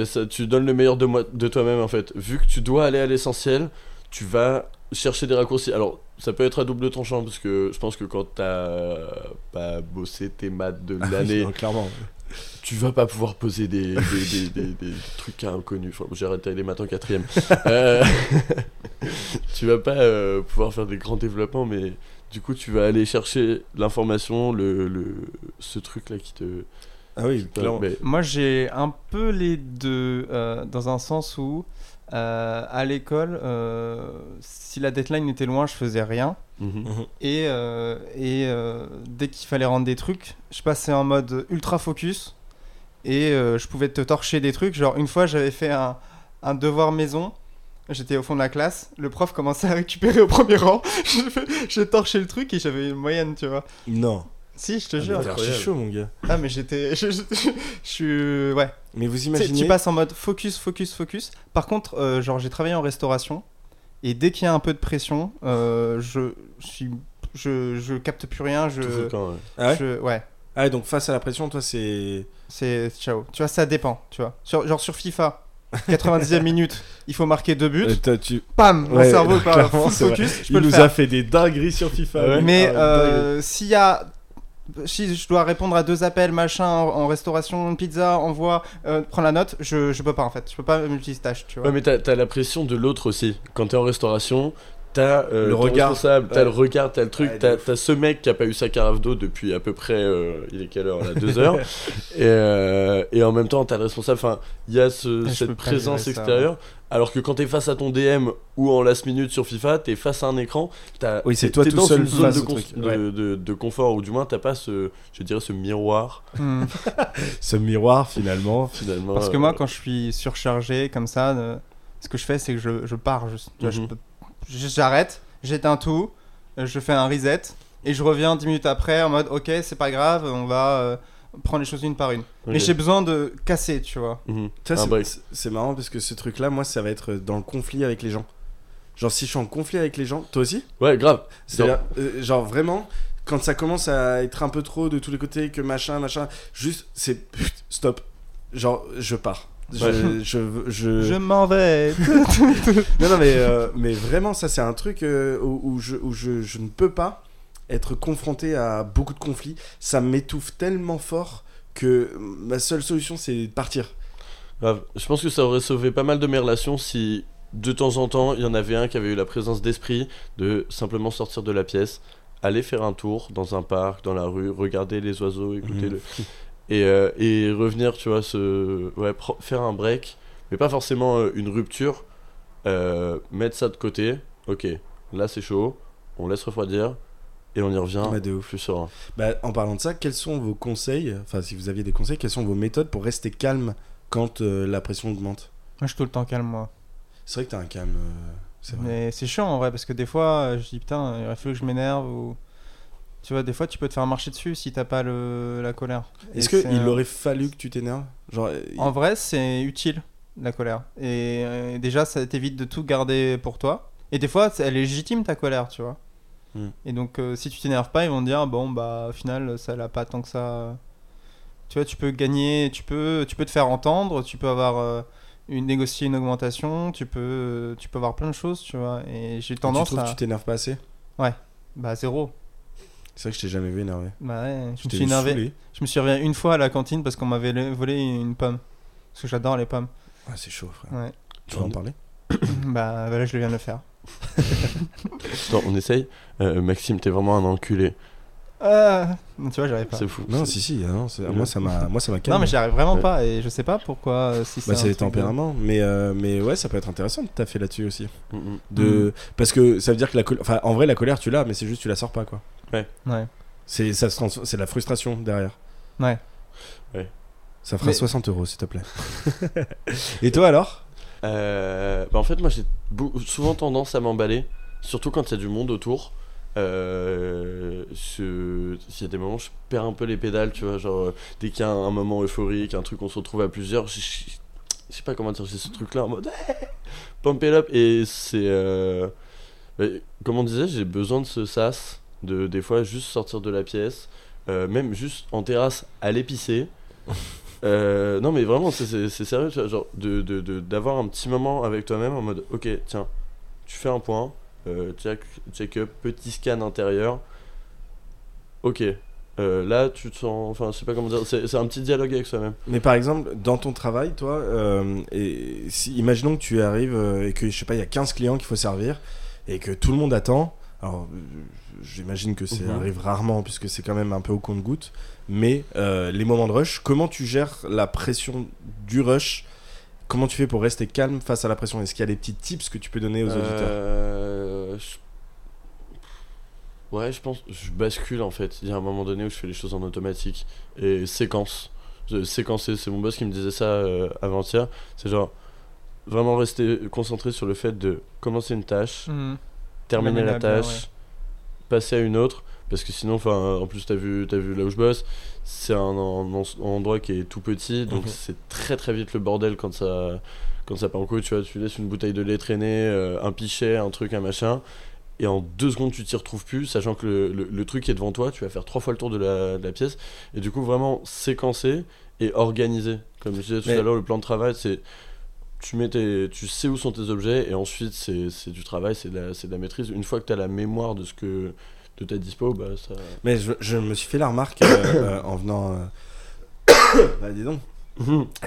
C: Ça- tu donnes le meilleur de, moi, de toi-même en fait. Vu que tu dois aller à l'essentiel, tu vas chercher des raccourcis. Alors, ça peut être à double tranchant parce que je pense que quand t'as pas bossé tes maths de l'année,
B: Non, clairement.
C: Tu vas pas pouvoir poser des, des, des- des- des trucs inconnus. Enfin, j'ai arrêté les maths en quatrième. Euh, tu vas pas euh, pouvoir faire des grands développements, mais du coup, tu vas aller chercher l'information, le, le, ce truc-là qui te.
B: Ah oui, clairement.
C: mais-
A: Moi, j'ai un peu les deux, euh, dans un sens où Euh, à l'école, euh, si la deadline était loin, je faisais rien.
C: Mhm.
A: Et, euh, et euh, dès qu'il fallait rendre des trucs, je passais en mode ultra focus. Et euh, je pouvais te torcher des trucs. Genre, une fois, j'avais fait un, un devoir maison. J'étais au fond de la classe. Le prof commençait à récupérer au premier rang. J'ai torché le truc et j'avais une moyenne, tu vois.
B: Non.
A: Si, je te
B: Ah,
A: jure.
B: T'es chaud, mon gars.
A: Ah, mais j'étais. Je, je- je- je suis. Ouais.
B: Mais vous imaginez.
A: Tu passes en mode focus, focus, focus. Par contre, euh, genre, j'ai travaillé en restauration. Et dès qu'il y a un peu de pression, euh, je, suis, je, je capte plus rien. Je,
C: Tout ouais.
B: Ah ouais
A: je- ouais.
B: Ah ouais, donc face à la pression, toi, c'est.
A: C'est ciao. Tu vois, ça dépend. Tu vois. Sur- genre sur FIFA, 90e minute, il faut marquer deux buts.
B: Euh, tu...
A: Pam, mon
B: Ouais,
A: cerveau full
B: vrai.
A: focus. Je
B: Il
A: peux le
B: nous
A: faire.
B: a fait des dingueries sur FIFA.
C: Ouais.
A: Mais
B: Ah,
A: euh, s'il y a. Si je dois répondre à deux appels, machin, en, restauration, pizza, envoie, euh, prends la note, je, peux pas en fait. Je peux pas multitâche, tu vois.
C: Ouais, mais t'as la pression de l'autre aussi. Quand t'es en restauration, t'as euh,
B: Le regard.
C: responsable, t'as
B: Ouais.
C: le regard, t'as le truc,
B: Ouais,
C: t'as t'as ce mec qui a pas eu sa carafe d'eau depuis à peu près. euh, il est quelle heure là 2 heures. et, euh, et en même temps, t'as le responsable. Enfin, il y a ce- cette présence
A: ça,
C: extérieure. Alors que quand t'es face à ton DM ou en last minute sur FIFA, t'es face à un écran. t'as-
B: Oui, c'est toi
C: t'es
B: tout
C: dans
B: seul
C: une zone
B: face
C: de,
B: truc,
C: de-
B: ouais.
C: de- de confort, ou du moins t'as pas ce, je dirais, ce miroir
A: Hmm.
B: Ce miroir, finalement.
C: finalement.
A: Parce que moi, quand je suis surchargé comme ça, euh, ce que je fais, c'est que je, je pars vois, je
C: Mhm.
A: peux- J'arrête, j'éteins tout, euh, je fais un reset et je reviens 10 minutes après en mode ok, c'est pas grave, on va euh, prendre les choses une par une. Mais j'ai besoin de casser, tu vois.
C: Mhm.
B: Ça,
C: Un
B: c'est- marrant parce que ce truc-là, moi, ça va être dans le conflit avec les gens. Genre, si je suis en conflit avec les gens, toi aussi?
C: Ouais, grave.
B: Euh, genre vraiment, quand ça commence à être un peu trop de tous les côtés, que machin, machin, juste, c'est stop. Genre, je pars. Je,
C: Ouais.
B: je, je,
A: Je m'en vais.
B: Non, non, mais, euh, mais vraiment, ça, c'est un truc euh, où, où je, où je, je ne peux pas être confronté à beaucoup de conflits. Ça m'étouffe tellement fort que ma seule solution, c'est de partir.
C: Grave. Je pense que ça aurait sauvé pas mal de mes relations si de temps en temps il y en avait un qui avait eu la présence d'esprit de simplement sortir de la pièce, aller faire un tour dans un parc, dans la rue, regarder les oiseaux, écouter
B: Mhm.
C: le. Et, euh, et revenir, tu vois, se... ouais, pro- faire un break, mais pas forcément euh, une rupture, euh, mettre ça de côté, ok, là c'est chaud, on laisse refroidir et on y revient
B: Ouais, de ouf.
C: plus serein.
B: Bah, en parlant de ça, quels sont vos conseils, enfin, si vous aviez des conseils, quelles sont vos méthodes pour rester calme quand euh, la pression augmente?
A: Moi, je suis tout le temps calme, moi.
B: C'est vrai que t'as un calme. euh, c'est vrai.
A: Mais c'est chiant en vrai, parce que des fois, je dis putain, il aurait fallu que je m'énerve ou. Tu vois, des fois, tu peux te faire marcher dessus si t'as pas le... la colère. Et
B: Est-ce qu'il
A: euh,
B: aurait fallu que tu t'énerves Genre,
A: En vrai, c'est utile, la colère. Et euh, déjà, ça t'évite de tout garder pour toi. Et des fois, elle est légitime ta colère, tu vois.
B: Hmm.
A: Et donc, euh, si tu t'énerves pas, ils vont te dire bon, bah, au final, ça l'a pas tant que ça. Tu vois, tu peux gagner, tu peux, tu peux te faire entendre, tu peux avoir. euh, une, négocier une augmentation, tu peux, euh, tu peux avoir plein de choses, tu vois. Et j'ai
B: tu
A: tendance
B: trouves
A: à.
B: que tu t'énerves pas assez
A: Bah, zéro.
B: C'est vrai que je t'ai jamais vu énervé.
A: Bah ouais, je
B: Je
A: me suis énervé.
B: saoulé.
A: Je me suis réveillé une fois à la cantine parce qu'on m'avait volé une pomme. Parce que j'adore les pommes.
B: Ah, c'est chaud, frère.
A: Ouais.
B: Tu vas en parler?
A: Bah voilà, je viens de le faire.
C: Attends, on essaye. Euh, Maxime, t'es vraiment un enculé.
A: Ah, tu vois, j'arrive pas.
C: C'est fou.
B: Non, si, si, ah non, c'est- moi ça m'a moi, ça m'a calmé.
A: Non, mais j'y arrive vraiment
C: Ouais.
A: pas et je sais pas pourquoi. euh, si
B: Bah,
A: c'est
B: les
A: de-
B: tempéraments. Mais, euh, mais ouais, ça peut être intéressant de taffer là-dessus aussi.
C: Mm, mm.
B: De... Parce que ça veut dire que la colère. Enfin, en vrai, la colère, tu l'as, mais c'est juste tu la sors pas, quoi.
A: Ouais.
B: C'est ça se trans- c'est la frustration derrière.
A: Ouais.
B: Ça fera
A: Mais-
B: 60 euros, s'il te plaît. Et toi alors?
C: Euh, bah en fait, moi j'ai souvent tendance à m'emballer, surtout quand il y a du monde autour. Euh, je- S'il y a des moments, je perds un peu les pédales, tu vois. Genre, euh, dès qu'il y a un, un moment euphorique, un truc qu'on se retrouve à plusieurs, je, sais pas comment dire, j'ai ce truc-là en mode pump it up. Et c'est. euh, comme on disait, j'ai besoin de ce sas, de des fois juste sortir de la pièce, euh, même juste en terrasse, aller pisser. Euh, non mais vraiment c'est- sérieux tu vois, genre de de- de- d'avoir un petit moment avec toi-même en mode ok tiens tu fais un point check check up petit scan intérieur ok euh, là tu te sens enfin je sais pas comment dire c'est un petit dialogue avec soi-même
B: Mais par exemple, dans ton travail, toi, euh, et si, imaginons que tu arrives euh, et que, je sais pas, il y a 15 clients qu'il faut servir et que tout le monde attend. Alors, euh, j'imagine que ça
C: Mhm.
B: arrive rarement puisque c'est quand même un peu au compte-goutte. Mais euh, les moments de rush, comment tu gères la pression du rush comment tu fais pour rester calme face à la pression? Est-ce qu'il y a des petits tips que tu peux donner aux auditeurs?
C: Euh, je- Ouais, je pense, je bascule en fait. Il y a un moment donné où je fais les choses en automatique et séquence. Séquencer, c'est mon boss qui me disait ça euh, avant-hier. C'est genre vraiment rester concentré sur le fait de commencer une tâche,
A: Mhm.
C: terminer
A: La bien,
C: tâche, passer à une autre. Parce que sinon, enfin, en plus, t'as vu, t'as vu là où je bosse, c'est un, un- un endroit qui est tout petit, donc
B: Mhm.
C: c'est très très vite le bordel quand ça, quand ça part en couille. Tu vois, tu laisses une bouteille de lait traîner, euh, un pichet, un truc, un machin, et en deux secondes, tu t'y retrouves plus, sachant que le, le- le truc est devant toi, tu vas faire trois fois le tour de la, de la pièce, et du coup, vraiment séquencer et organiser. Comme je disais tout
B: Mais-
C: à l'heure, le plan de travail, c'est tu, mets tes- tu sais où sont tes objets et ensuite c'est du travail, c'est de, de la maîtrise. Une fois que tu as la mémoire de ce que de ta dispo, bah ça.
B: Mais je, je me suis fait la remarque euh, euh, en venant. euh, bah, dis donc.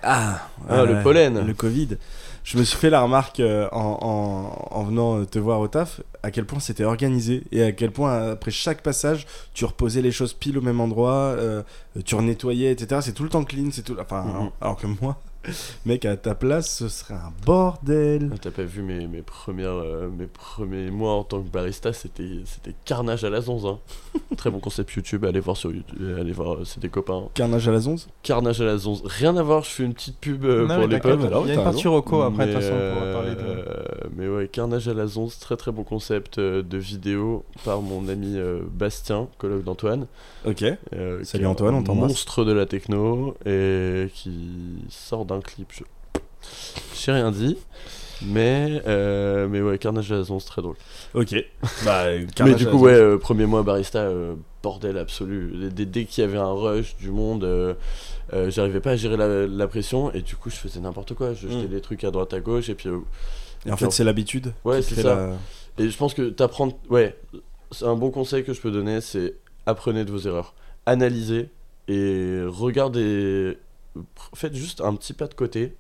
B: Ah,
C: Ah, le pollen.
B: Le Covid. Je me suis fait la remarque en, en- en venant te voir au taf à quel point c'était organisé et à quel point après chaque passage tu reposais les choses pile au même endroit, tu renettoyais, etc. C'est tout le temps clean, c'est tout. Enfin,
C: Mhm.
B: alors, alors que moi, mec, à ta place, ce serait un bordel.
C: Ah, T'as pas vu mes, mes, premières, euh, mes premiers mois en tant que barista, c'était c'était carnage à la zonze. hein. Très bon concept YouTube, allez voir sur YouTube, allez voir, euh, c'est des copains.
B: Carnage à la zonze?
C: Carnage à la zonze, rien à voir, je fais une petite pub euh,
A: Non,
C: pour les
A: t'inquiète,
C: potes.
B: alors,
A: Il y a une
B: t'as
A: partie reco après, de
C: Mais,
A: toute façon, on pourra parler de.
C: euh, Mais ouais, Carnage à la Zonze, très très bon concept euh, de vidéo par mon ami euh, Bastien, colloque d'Antoine.
B: Ok.
C: euh,
B: Salut
C: est
B: Antoine,
C: un
B: on t'embrasse.
C: Monstre de la techno et qui sort d'un clip. Je j'ai rien dit. Mais, euh, mais ouais, Carnage à la Zonze, très drôle.
B: Ok. Bah,
C: mais du coup, ouais, euh, premier mois barista, euh, bordel absolu. Dès- Dès, qu'il y avait un rush du monde, j'arrivais pas à gérer la, la pression et du coup, je faisais n'importe quoi. Je jetais
B: Mm.
C: des trucs à droite à gauche et puis.
B: Et en
C: puis
B: fait, c'est l'habitude.
C: Ouais, c'est ça.
B: la-
C: Et je pense que t'apprends. Ouais, c'est un bon conseil que je peux donner, c'est apprenez de vos erreurs. Analysez et regardez. Faites juste un petit pas de côté.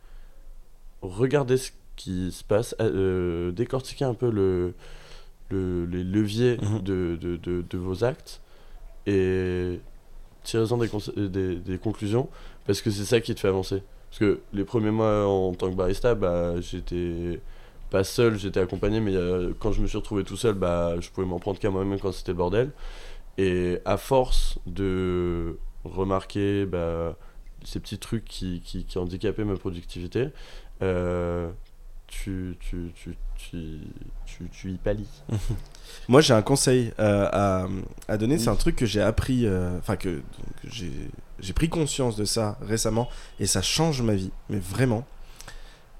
C: Regardez ce qui se passe. euh, décortiquez un peu le, le- les leviers
B: Mhm.
C: de, de, de- de vos actes et tirez-en des, conse- des, des conclusions parce que c'est ça qui te fait avancer. Parce que les premiers mois en tant que barista, bah, j'étais pas seul, j'étais accompagné, mais euh, quand je me suis retrouvé tout seul, bah, je pouvais m'en prendre qu'à moi-même quand c'était le bordel. Et à force de remarquer bah, ces petits trucs qui, qui, qui handicapaient ma productivité, euh, tu, tu, tu, tu, tu, tu y pallies.
B: Moi, j'ai un conseil euh, à, à donner. C'est un truc que j'ai appris, euh, enfin que, que j'ai j'ai pris conscience de ça récemment et ça change ma vie, mais vraiment.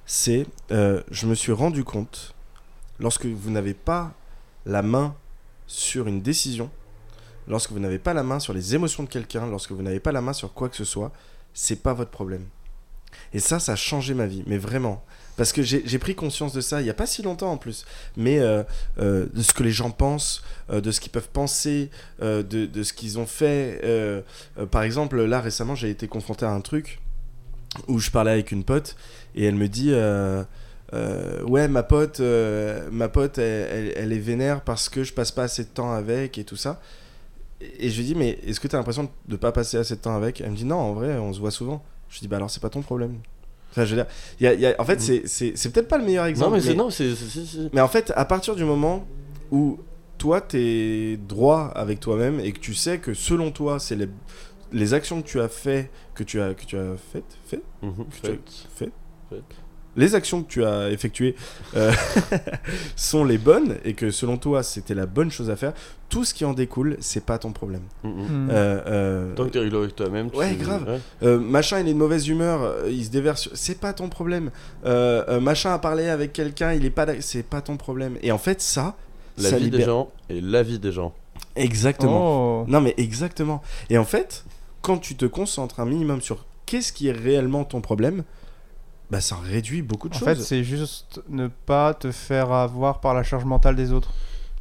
B: C'est, euh, je me suis rendu compte, lorsque vous n'avez pas la main sur une décision, lorsque vous n'avez pas la main sur les émotions de quelqu'un, lorsque vous n'avez pas la main sur quoi que ce soit, c'est pas votre problème. Et ça, ça a changé ma vie, mais vraiment. Parce que j'ai pris conscience de ça il n'y a pas si longtemps en plus. Mais euh, euh, de ce que les gens pensent, euh, de ce qu'ils peuvent penser, de, ce qu'ils ont fait. par exemple, là récemment, j'ai été confronté à un truc où je parlais avec une pote et elle me dit Ouais, ma pote, ma pote elle, elle- elle est vénère parce que je passe pas assez de temps avec et tout ça. Et je lui dis Mais est-ce que tu as l'impression de ne pas passer assez de temps avec? Elle me dit Non, en vrai, on se voit souvent. Je lui dis Bah alors, c'est pas ton problème. Enfin, je veux dire, il y a- il y a- en fait,
C: Mhm.
B: c'est- c'est peut-être pas le meilleur exemple.
C: non, mais non, si.
B: Mais en fait, à partir du moment où toi, t'es droit avec toi-même et que tu sais que selon toi, c'est les, les actions que tu as fait, que tu as, que tu as faites, fait,
C: Mhm,
B: fait. Les actions que tu as effectuées euh, sont les bonnes et que selon toi, c'était la bonne chose à faire, tout ce qui en découle, c'est pas ton problème.
C: Mhm.
A: Hmm.
B: Euh, euh,
C: Tant que t'es rigolo avec toi-même, tu-
B: Ouais, grave.
C: ouais.
B: euh, machin, il est de mauvaise humeur, il se déverse. C'est pas ton problème. Machin a parlé avec quelqu'un, il est pas. C'est pas ton problème. Et en fait, ça.
C: La
B: ça
C: vie des
B: libère-
C: gens et la vie des gens.
B: Exactement.
A: Oh.
B: Non, mais exactement. Et en fait, quand tu te concentres un minimum sur qu'est-ce qui est réellement ton problème, bah ça réduit beaucoup de
A: En
B: choses.
A: fait, c'est juste ne pas te faire avoir par la charge mentale des autres.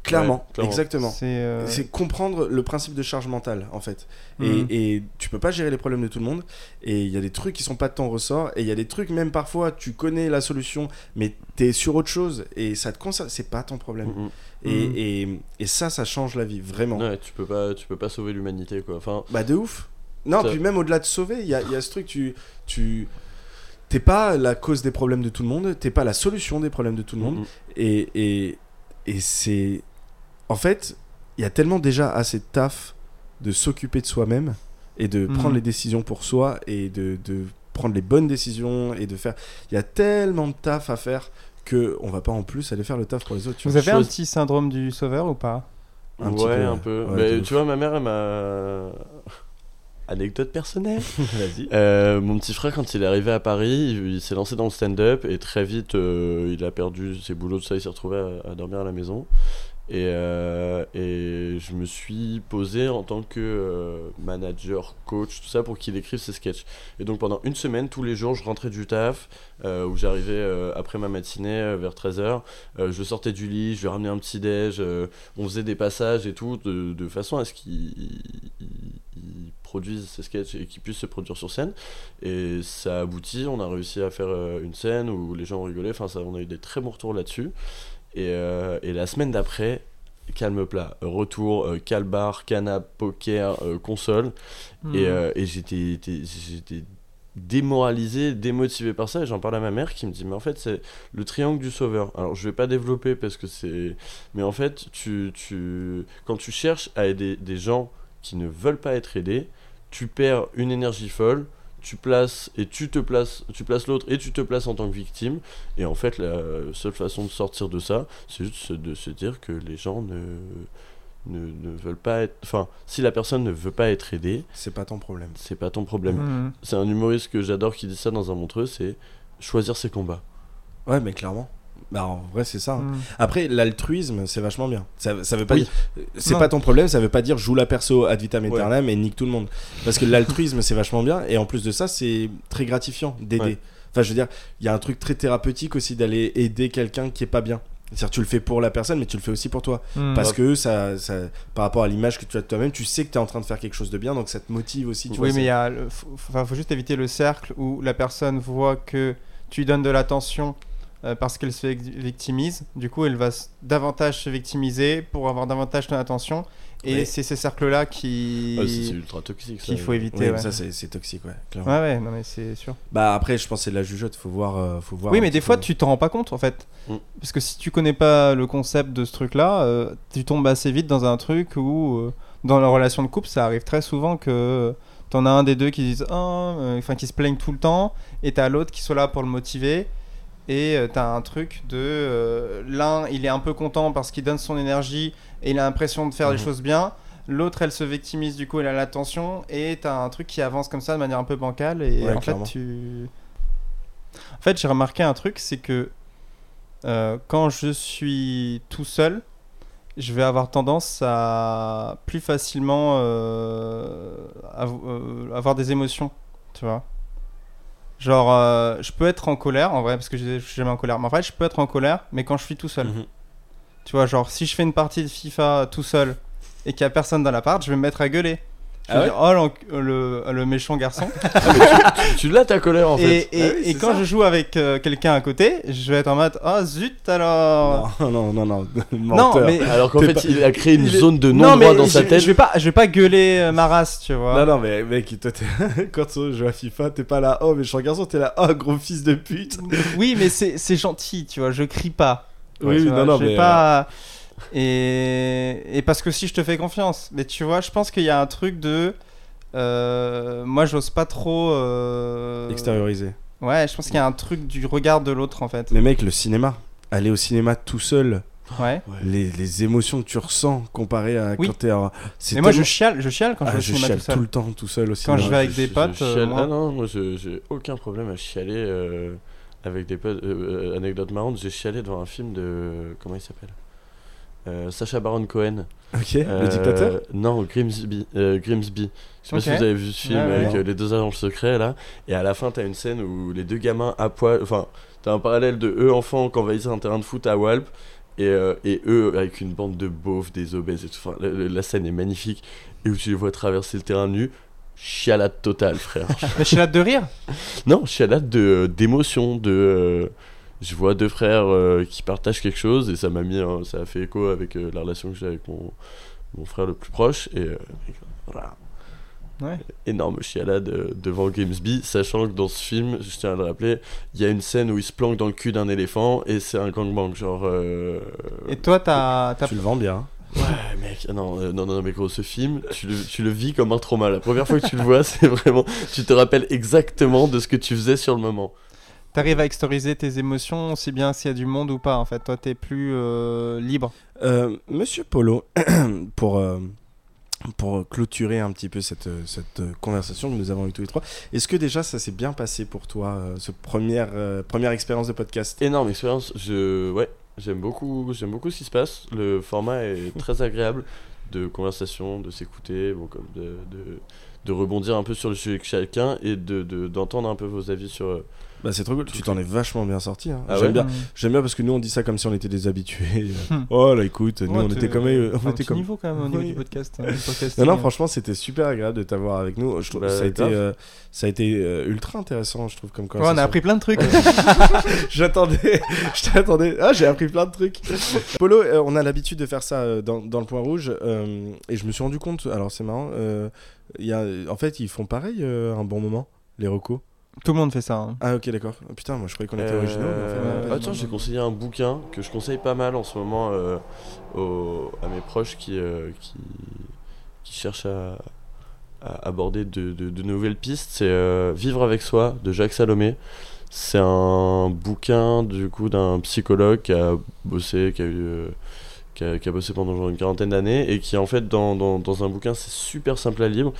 B: clairement,
C: Ouais, clairement.
B: exactement.
A: C'est. euh,
B: C'est comprendre le principe de charge mentale, en fait. Et,
A: Mhm.
B: et tu peux pas gérer les problèmes de tout le monde. Et il y a des trucs qui sont pas de ton ressort. Et il y a des trucs, même parfois, tu connais la solution, mais t'es sur autre chose. Et ça te concerne. C'est pas ton problème.
C: Mhm.
B: Et,
A: Mhm.
B: et, et ça, ça change la vie, vraiment.
C: Ouais, tu peux pas, tu peux pas sauver l'humanité quoi. Enfin,
B: Bah de ouf. Non, puis même au-delà de sauver, il y a, il y a ce truc, tu, tu, t'es pas la cause des problèmes de tout le monde, t'es pas la solution des problèmes de tout le monde. Et, et, et c'est. En fait, il y a tellement déjà assez de taf de s'occuper de soi-même et de prendre les décisions pour soi et de, de prendre les bonnes décisions et de faire. Il y a tellement de taf à faire que on va pas en plus aller faire le taf pour les autres. tu
A: Vous
B: vois.
A: avez un petit syndrome du sauveur ou pas?
B: Un
C: ouais,
B: peu,
C: un peu.
B: Ouais,
C: Mais tu vois, ma mère, elle m'a. Anecdote personnelle.
B: Vas-y.
C: Euh, mon petit frère, quand il est arrivé à Paris, il, il s'est lancé dans le stand-up et très vite, euh, il a perdu ses boulots, tout ça, il s'est retrouvé à, à dormir à la maison. Et, euh, et je me suis posé en tant que euh, manager, coach, tout ça, pour qu'il écrive ses sketchs. Et donc pendant une semaine, tous les jours, je rentrais du taf, euh, où j'arrivais après ma matinée vers 13h, je sortais du lit, je lui ramenais un petit déj, on faisait des passages et tout, de, de façon à ce qu'il il- il produise ses sketchs et qu'il puisse se produire sur scène. Et ça a abouti, on a réussi à faire une scène où les gens rigolé, enfin ça, on a eu des très bons retours là-dessus. Et, euh, et la semaine d'après, calme plat, retour, euh, calbar, canap, poker, euh, console.
A: Hmm.
C: Et, euh, et j'étais démoralisé, démotivé par ça. Et j'en parle à ma mère qui me dit Mais en fait, c'est le triangle du sauveur. Alors, je vais pas développer parce que c'est. Mais en fait, tu, tu... quand tu cherches à aider des gens qui ne veulent pas être aidés, tu perds une énergie folle. Tu places et tu te places, tu places l'autre et tu te places en tant que victime. Et en fait, la seule façon de sortir de ça, c'est juste de se dire que les gens ne, ne, ne veulent pas être. Enfin, si la personne ne veut pas être aidée,
B: C'est pas ton problème.
C: c'est pas ton problème.
A: Hmm.
C: C'est un humoriste que j'adore qui dit ça dans un montreux, c'est choisir ses combats.
B: Ouais, mais clairement. Bah, en vrai, c'est ça. hein.
A: Hmm.
B: Après, l'altruisme, c'est vachement bien. Ça, ça veut pas
C: Oui.
B: dire. C'est pas ton problème, ça veut pas dire joue la perso ad vitam
C: Ouais.
B: aeternam et nique tout le monde. Parce que l'altruisme, c'est vachement bien. Et en plus de ça, c'est très gratifiant d'aider.
C: Ouais.
B: Enfin, je veux dire, il y a un truc très thérapeutique aussi d'aller aider quelqu'un qui est pas bien. C'est-à-dire, tu le fais pour la personne, mais tu le fais aussi pour toi.
A: Hmm.
B: Parce que ça, ça, par rapport à l'image que tu as de toi-même, tu sais que tu es en train de faire quelque chose de bien, donc ça te motive aussi. Tu
A: oui,
B: vois,
A: mais il y a, le- faut, enfin, faut juste éviter le cercle où la personne voit que tu lui donnes de l'attention euh, parce qu'elle se vic- victimise. Du coup, elle va davantage se victimiser pour avoir davantage ton attention. Et
B: Oui.
A: c'est ces cercles-là qui
C: Ouais, c'est ultra toxique.
A: qu'il faut éviter.
B: Oui,
A: ouais.
B: ça, c'est toxique, ouais. clairement.
A: ouais, ouais, non, mais c'est sûr.
B: Bah, après, je pense que c'est de la jugeote, faut voir. euh, faut voir
A: Oui, mais des fois,
B: peu.
A: tu t'en rends pas compte en fait.
C: Mm.
A: Parce que si tu connais pas le concept de ce truc-là, euh, tu tombes assez vite dans un truc où, euh, dans la relation de couple, ça arrive très souvent que t'en as un des deux qui disent Ah enfin qui se plaignent tout le temps, et t'as l'autre qui soit là pour le motiver. Et euh, t'as un truc de euh, l'un, il est un peu content parce qu'il donne son énergie et il a l'impression de faire des
B: Mhm.
A: choses bien. L'autre, elle se victimise, du coup, elle a l'attention. Et t'as un truc qui avance comme ça de manière un peu bancale. Et
B: Ouais,
A: en
B: clairement.
A: fait, tu. En fait, j'ai remarqué un truc, c'est que euh, quand je suis tout seul, je vais avoir tendance à plus facilement av- avoir des émotions, tu vois. Genre, euh, je peux être en colère, en vrai, parce que je je suis jamais en colère. Mais en fait, je peux être en colère, mais quand je suis tout seul.
B: Mhm.
A: Tu vois, genre, si je fais une partie de FIFA tout seul et qu'il y a personne dans l'appart, je vais me mettre à gueuler. Je vais
B: Ah ouais
A: dire, oh l'enc- le, le méchant garçon.
C: Tu l'as ta colère en fait.
A: et,
B: Ah oui,
A: et quand
B: ça.
A: je joue avec euh, quelqu'un à côté, je vais être en mode, oh zut alors.
B: Non, non, non, non.
A: Non,
B: menteur.
A: mais.
C: Alors qu'en fait,
B: pas-
C: il a créé une
A: il
C: zone de
A: Non,
C: non-droit
A: mais
C: dans
A: je,
C: sa tête.
A: je vais pas, je vais pas gueuler euh, ma race, tu vois.
B: Non, non, mais mec, toi, quand tu joues à FIFA, t'es pas là, oh, méchant garçon, t'es là, oh, gros fils de pute.
A: Oui, mais c'est c'est gentil, tu vois, je crie pas.
B: Oui,
A: Tu
B: oui,
A: vois,
B: non, non,
A: je vais
B: mais.
A: pas. Et... et parce que si je te fais confiance, mais tu vois, je pense qu'il y a un truc de. euh, Moi, j'ose pas trop. euh,
B: Extériorisé.
A: Ouais, je pense qu'il y a un truc du regard de l'autre en fait.
B: Mais mec, le cinéma, aller au cinéma tout seul,
A: Ouais.
B: les, les émotions que tu ressens comparé à
A: Oui.
B: quand t'es. en- c'est
A: Mais moi, je chiale, je chiale quand
B: Ah,
A: je vais au
B: je
A: cinéma
B: chiale
A: tout seul.
B: tout le temps tout seul au
A: Quand je vais avec des
C: je-
A: potes,
C: je
A: euh,
C: chiale-
A: moi-
C: Ah non, moi je- j'ai aucun problème à chialer euh, avec des potes. Euh, anecdote marrante, j'ai chialé devant un film de. Comment il s'appelle? Euh, Sacha Baron Cohen.
B: Ok, le
C: Euh,
B: dictateur
C: Non, Grimsby. euh, Grimsby. Je sais pas si vous avez vu ce film avec les deux agents secrets là. Et à la fin, t'as une scène où les deux gamins à poil. Enfin, t'as un parallèle de eux enfants qui envahissent un terrain de foot à Walp. Et, euh, et eux avec une bande de beaufs, des obèses et tout. Enfin, la, scène est magnifique. Et où tu les vois traverser le terrain nu. Chialade totale, frère.
A: Là de rire?
C: non, chialade de- d'émotion. De, euh, je vois deux frères euh, qui partagent quelque chose. Et ça m'a mis. ça a fait écho avec euh, la relation que j'ai avec mon, mon frère le plus proche. Et. euh, voilà.
A: Ouais.
C: Énorme chialade euh, devant Gamesby, sachant que dans ce film, je tiens à le rappeler, il y a une scène où il se planque dans le cul d'un éléphant et c'est un gangbang, genre. euh,
A: Et toi, t'as. t'as-
B: Tu le vends bien.
C: Ouais, mec, ah non, euh, non, non, non, mais gros, ce film, tu le, tu le vis comme un trauma. La première fois que tu le vois, c'est vraiment. Tu te rappelles exactement de ce que tu faisais sur le moment.
A: T'arrives à extoriser tes émotions aussi bien s'il y a du monde ou pas en fait. Toi, t'es plus euh, libre.
B: Euh, Monsieur Polo, pour, euh, pour clôturer un petit peu cette, cette conversation que nous avons eue tous les trois, est-ce que déjà ça s'est bien passé pour toi, euh, ce première, euh, première expérience de podcast?
C: Énorme expérience. Je, ouais, j'aime beaucoup, j'aime beaucoup ce qui se passe. Le format est très agréable de conversation, de s'écouter, bon, comme de, de, de rebondir un peu sur le sujet de chacun et de, de- d'entendre un peu vos avis sur. Euh,
B: Bah c'est trop cool, tu t'en es vachement bien sorti. hein.
C: Ah
B: J'aime
C: ouais
B: bien,
A: Mm.
B: j'aime bien parce que nous on dit ça comme si on était des habitués. Oh là écoute, nous
A: Ouais,
B: on était comme... euh, On
A: un
B: était
A: petit
B: comme...
A: niveau quand même au niveau
B: Oui.
A: du podcast. hein,
B: Non, non, franchement, c'était super agréable de t'avoir avec nous. Je trouve
C: Bah,
B: ça, a été, euh, ça a été euh, ultra intéressant, je trouve, comme
A: Ouais, on a appris plein de trucs.
B: J'attendais, je t'attendais. Ah, j'ai appris plein de trucs. Polo, euh, on a l'habitude de faire ça euh, dans, dans le point rouge, euh, et je me suis rendu compte. Alors c'est marrant. euh, il y a, en fait, ils font pareil euh, un bon moment, les recos.
A: Tout le monde fait ça. hein.
B: Ah ok, d'accord. Oh, Putain, moi je croyais qu'on était
C: Euh,
B: originaux. mais en fait.
C: Attends, j'ai conseillé un bouquin que je conseille pas mal en ce moment euh, aux- à mes proches qui, euh, qui, qui cherchent à, à aborder de, de- de nouvelles pistes. C'est euh, Vivre avec soi de Jacques Salomé. C'est un bouquin du coup d'un psychologue qui a bossé, qui a eu. Qui a, bossé pendant une quarantaine d'années et qui en fait dans, dans, un bouquin c'est super simple à lire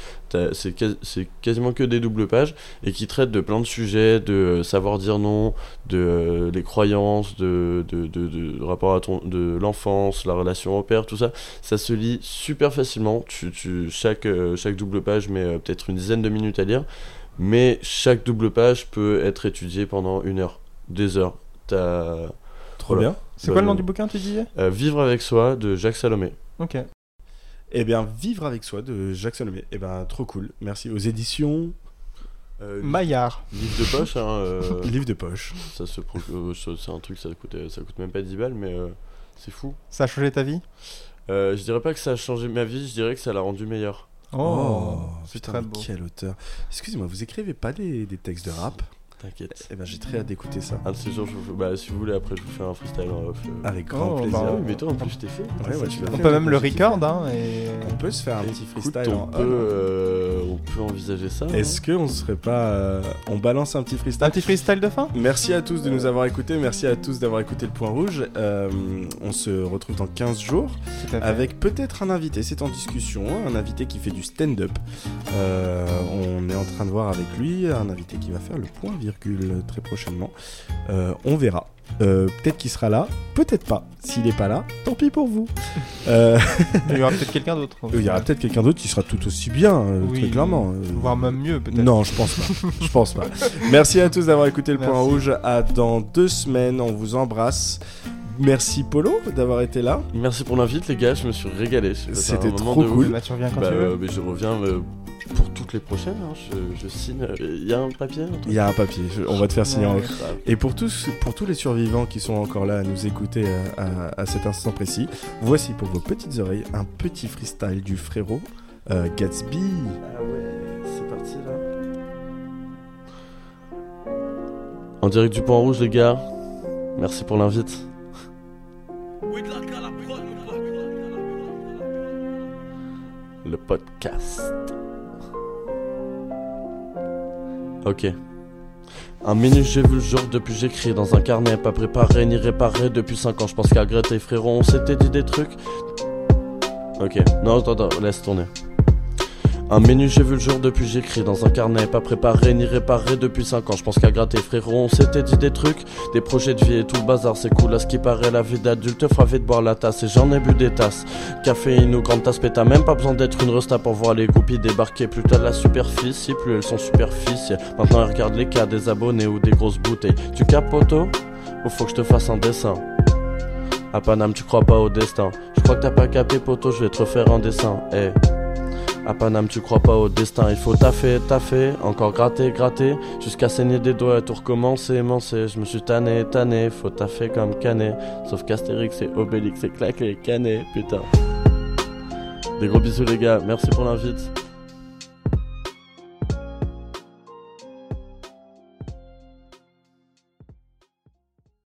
C: c'est quas- c'est quasiment que des doubles pages et qui traite de plein de sujets de euh, savoir dire non de euh, les croyances, de, de, de, rapport à ton, de l'enfance, la relation au père, tout ça, ça se lit super facilement. Tu, tu, chaque, euh, chaque double page met peut-être une dizaine de minutes à lire, mais chaque double page peut être étudiée pendant une heure, des heures. T'as
B: Trop
C: Voilà.
B: bien.
A: C'est quoi le nom du bouquin, tu disais?
C: Euh, Vivre avec soi de Jacques Salomé.
A: Ok.
B: Eh bien, vivre avec soi de Jacques Salomé. Eh ben, trop cool. Merci aux éditions
C: Euh,
A: Maillard.
C: livre de poche, hein, euh,
B: Livre de poche.
C: ça se c'est un truc, ça coûte, ça coûte même pas 10 balles, mais euh, c'est fou.
A: Ça a changé ta vie?
C: Euh, je dirais pas que ça a changé ma vie, je dirais que ça l'a rendu meilleur.
A: Oh, c'est
B: putain,
A: très beau.
B: quel auteur. Excusez-moi, vous écrivez pas des, des textes de rap?
C: T'inquiète.
B: Eh ben, j'ai très hâte d'écouter ça.
C: Un de ces jours, je vous... bah, si vous voulez, après, je vous fais un freestyle en off. euh.
B: Avec grand
A: Oh,
B: plaisir.
C: Ah
A: bah,
C: oui, mais toi, en plus, je t'ai fait.
B: Ouais, ouais, tu l'as
A: On
B: fait,
A: peut
B: ouais,
A: même le record, hein, et...
B: On peut se faire un petit
C: Écoute,
B: freestyle
C: on
B: en
C: peut,
B: on.
C: euh, on peut envisager ça.
B: Est-ce qu'on serait pas. euh, on balance un petit freestyle
A: Un petit freestyle de fin?
B: Merci à tous de nous avoir écoutés, merci à tous d'avoir écouté le point rouge. Euh, on se retrouve dans 15 jours
A: Tout à fait.
B: avec peut-être un invité, c'est en discussion, un invité qui fait du stand-up. Euh, on est en train de voir avec lui un invité qui va faire le point virgule très prochainement. Euh, on verra. Euh, peut-être qu'il sera là, peut-être pas. S'il n'est pas là, tant pis pour vous. Euh,
A: Il y aura peut-être quelqu'un d'autre.
B: il y aura peut-être quelqu'un d'autre qui sera tout aussi bien,
A: Oui,
B: très clairement. Euh,
A: Voire même mieux, peut-être.
B: non, je pense pas. je pense pas. Merci à tous d'avoir écouté le point rouge. À dans deux semaines. On vous embrasse. Merci Polo d'avoir été là.
C: Merci pour l'invite, les gars, je me suis régalé.
B: C'était trop
C: de
B: cool.
A: Bah, tu reviens quand
C: Bah,
A: tu veux.
C: euh, mais je reviens euh, pour toutes les prochaines. hein, Je, je signe. Il y a un papier un
B: Il y a un papier. Je- On va te faire signer en
A: Ouais.
B: haut. Et pour tous, pour tous les survivants qui sont encore là à nous écouter euh, à, à cet instant précis, voici pour vos petites oreilles un petit freestyle du frérot euh, Gatsby.
C: Ah ouais, c'est parti là. En direct du point rouge, les gars. Merci pour l'invite. Le podcast. Ok. Un minute, j'ai vu le jour depuis j'écris dans un carnet, pas préparé ni réparé depuis 5 ans. Je pense qu'à Greta et frérot, on s'était dit des trucs. Ok, non, attends, attends, laisse tourner. Un menu j'ai vu le jour depuis j'écris. Dans un carnet Pas préparé ni réparé depuis 5 ans. Je pense qu'à gratter frérot on s'était dit des trucs. Des projets de vie et tout le bazar c'est cool. À ce qui paraît la vie d'adulte fera vite boire la tasse. Et j'en ai bu des tasses. Caféine ou grande tasse T'as même pas besoin d'être une resta pour voir les groupies débarquer. Plus t'as de la superficie plus elles sont superficielles. Maintenant elles regardent les cas des abonnés ou des grosses bouteilles. Tu capes poteau Ou faut que je te fasse un dessin à Paname, tu crois pas au destin. Je crois que t'as pas capé, poteau, je vais te refaire un dessin. Eh. À Paname, tu crois pas au destin. Il faut taffer, taffer, encore gratter, gratter, jusqu'à saigner des doigts et tout recommencer, mancer. Je me suis tanné, tanné, faut taffer comme canet. Sauf qu'Astérix et Obélix, c'est claqué, canet, putain. Des gros bisous, les gars. Merci pour l'invite.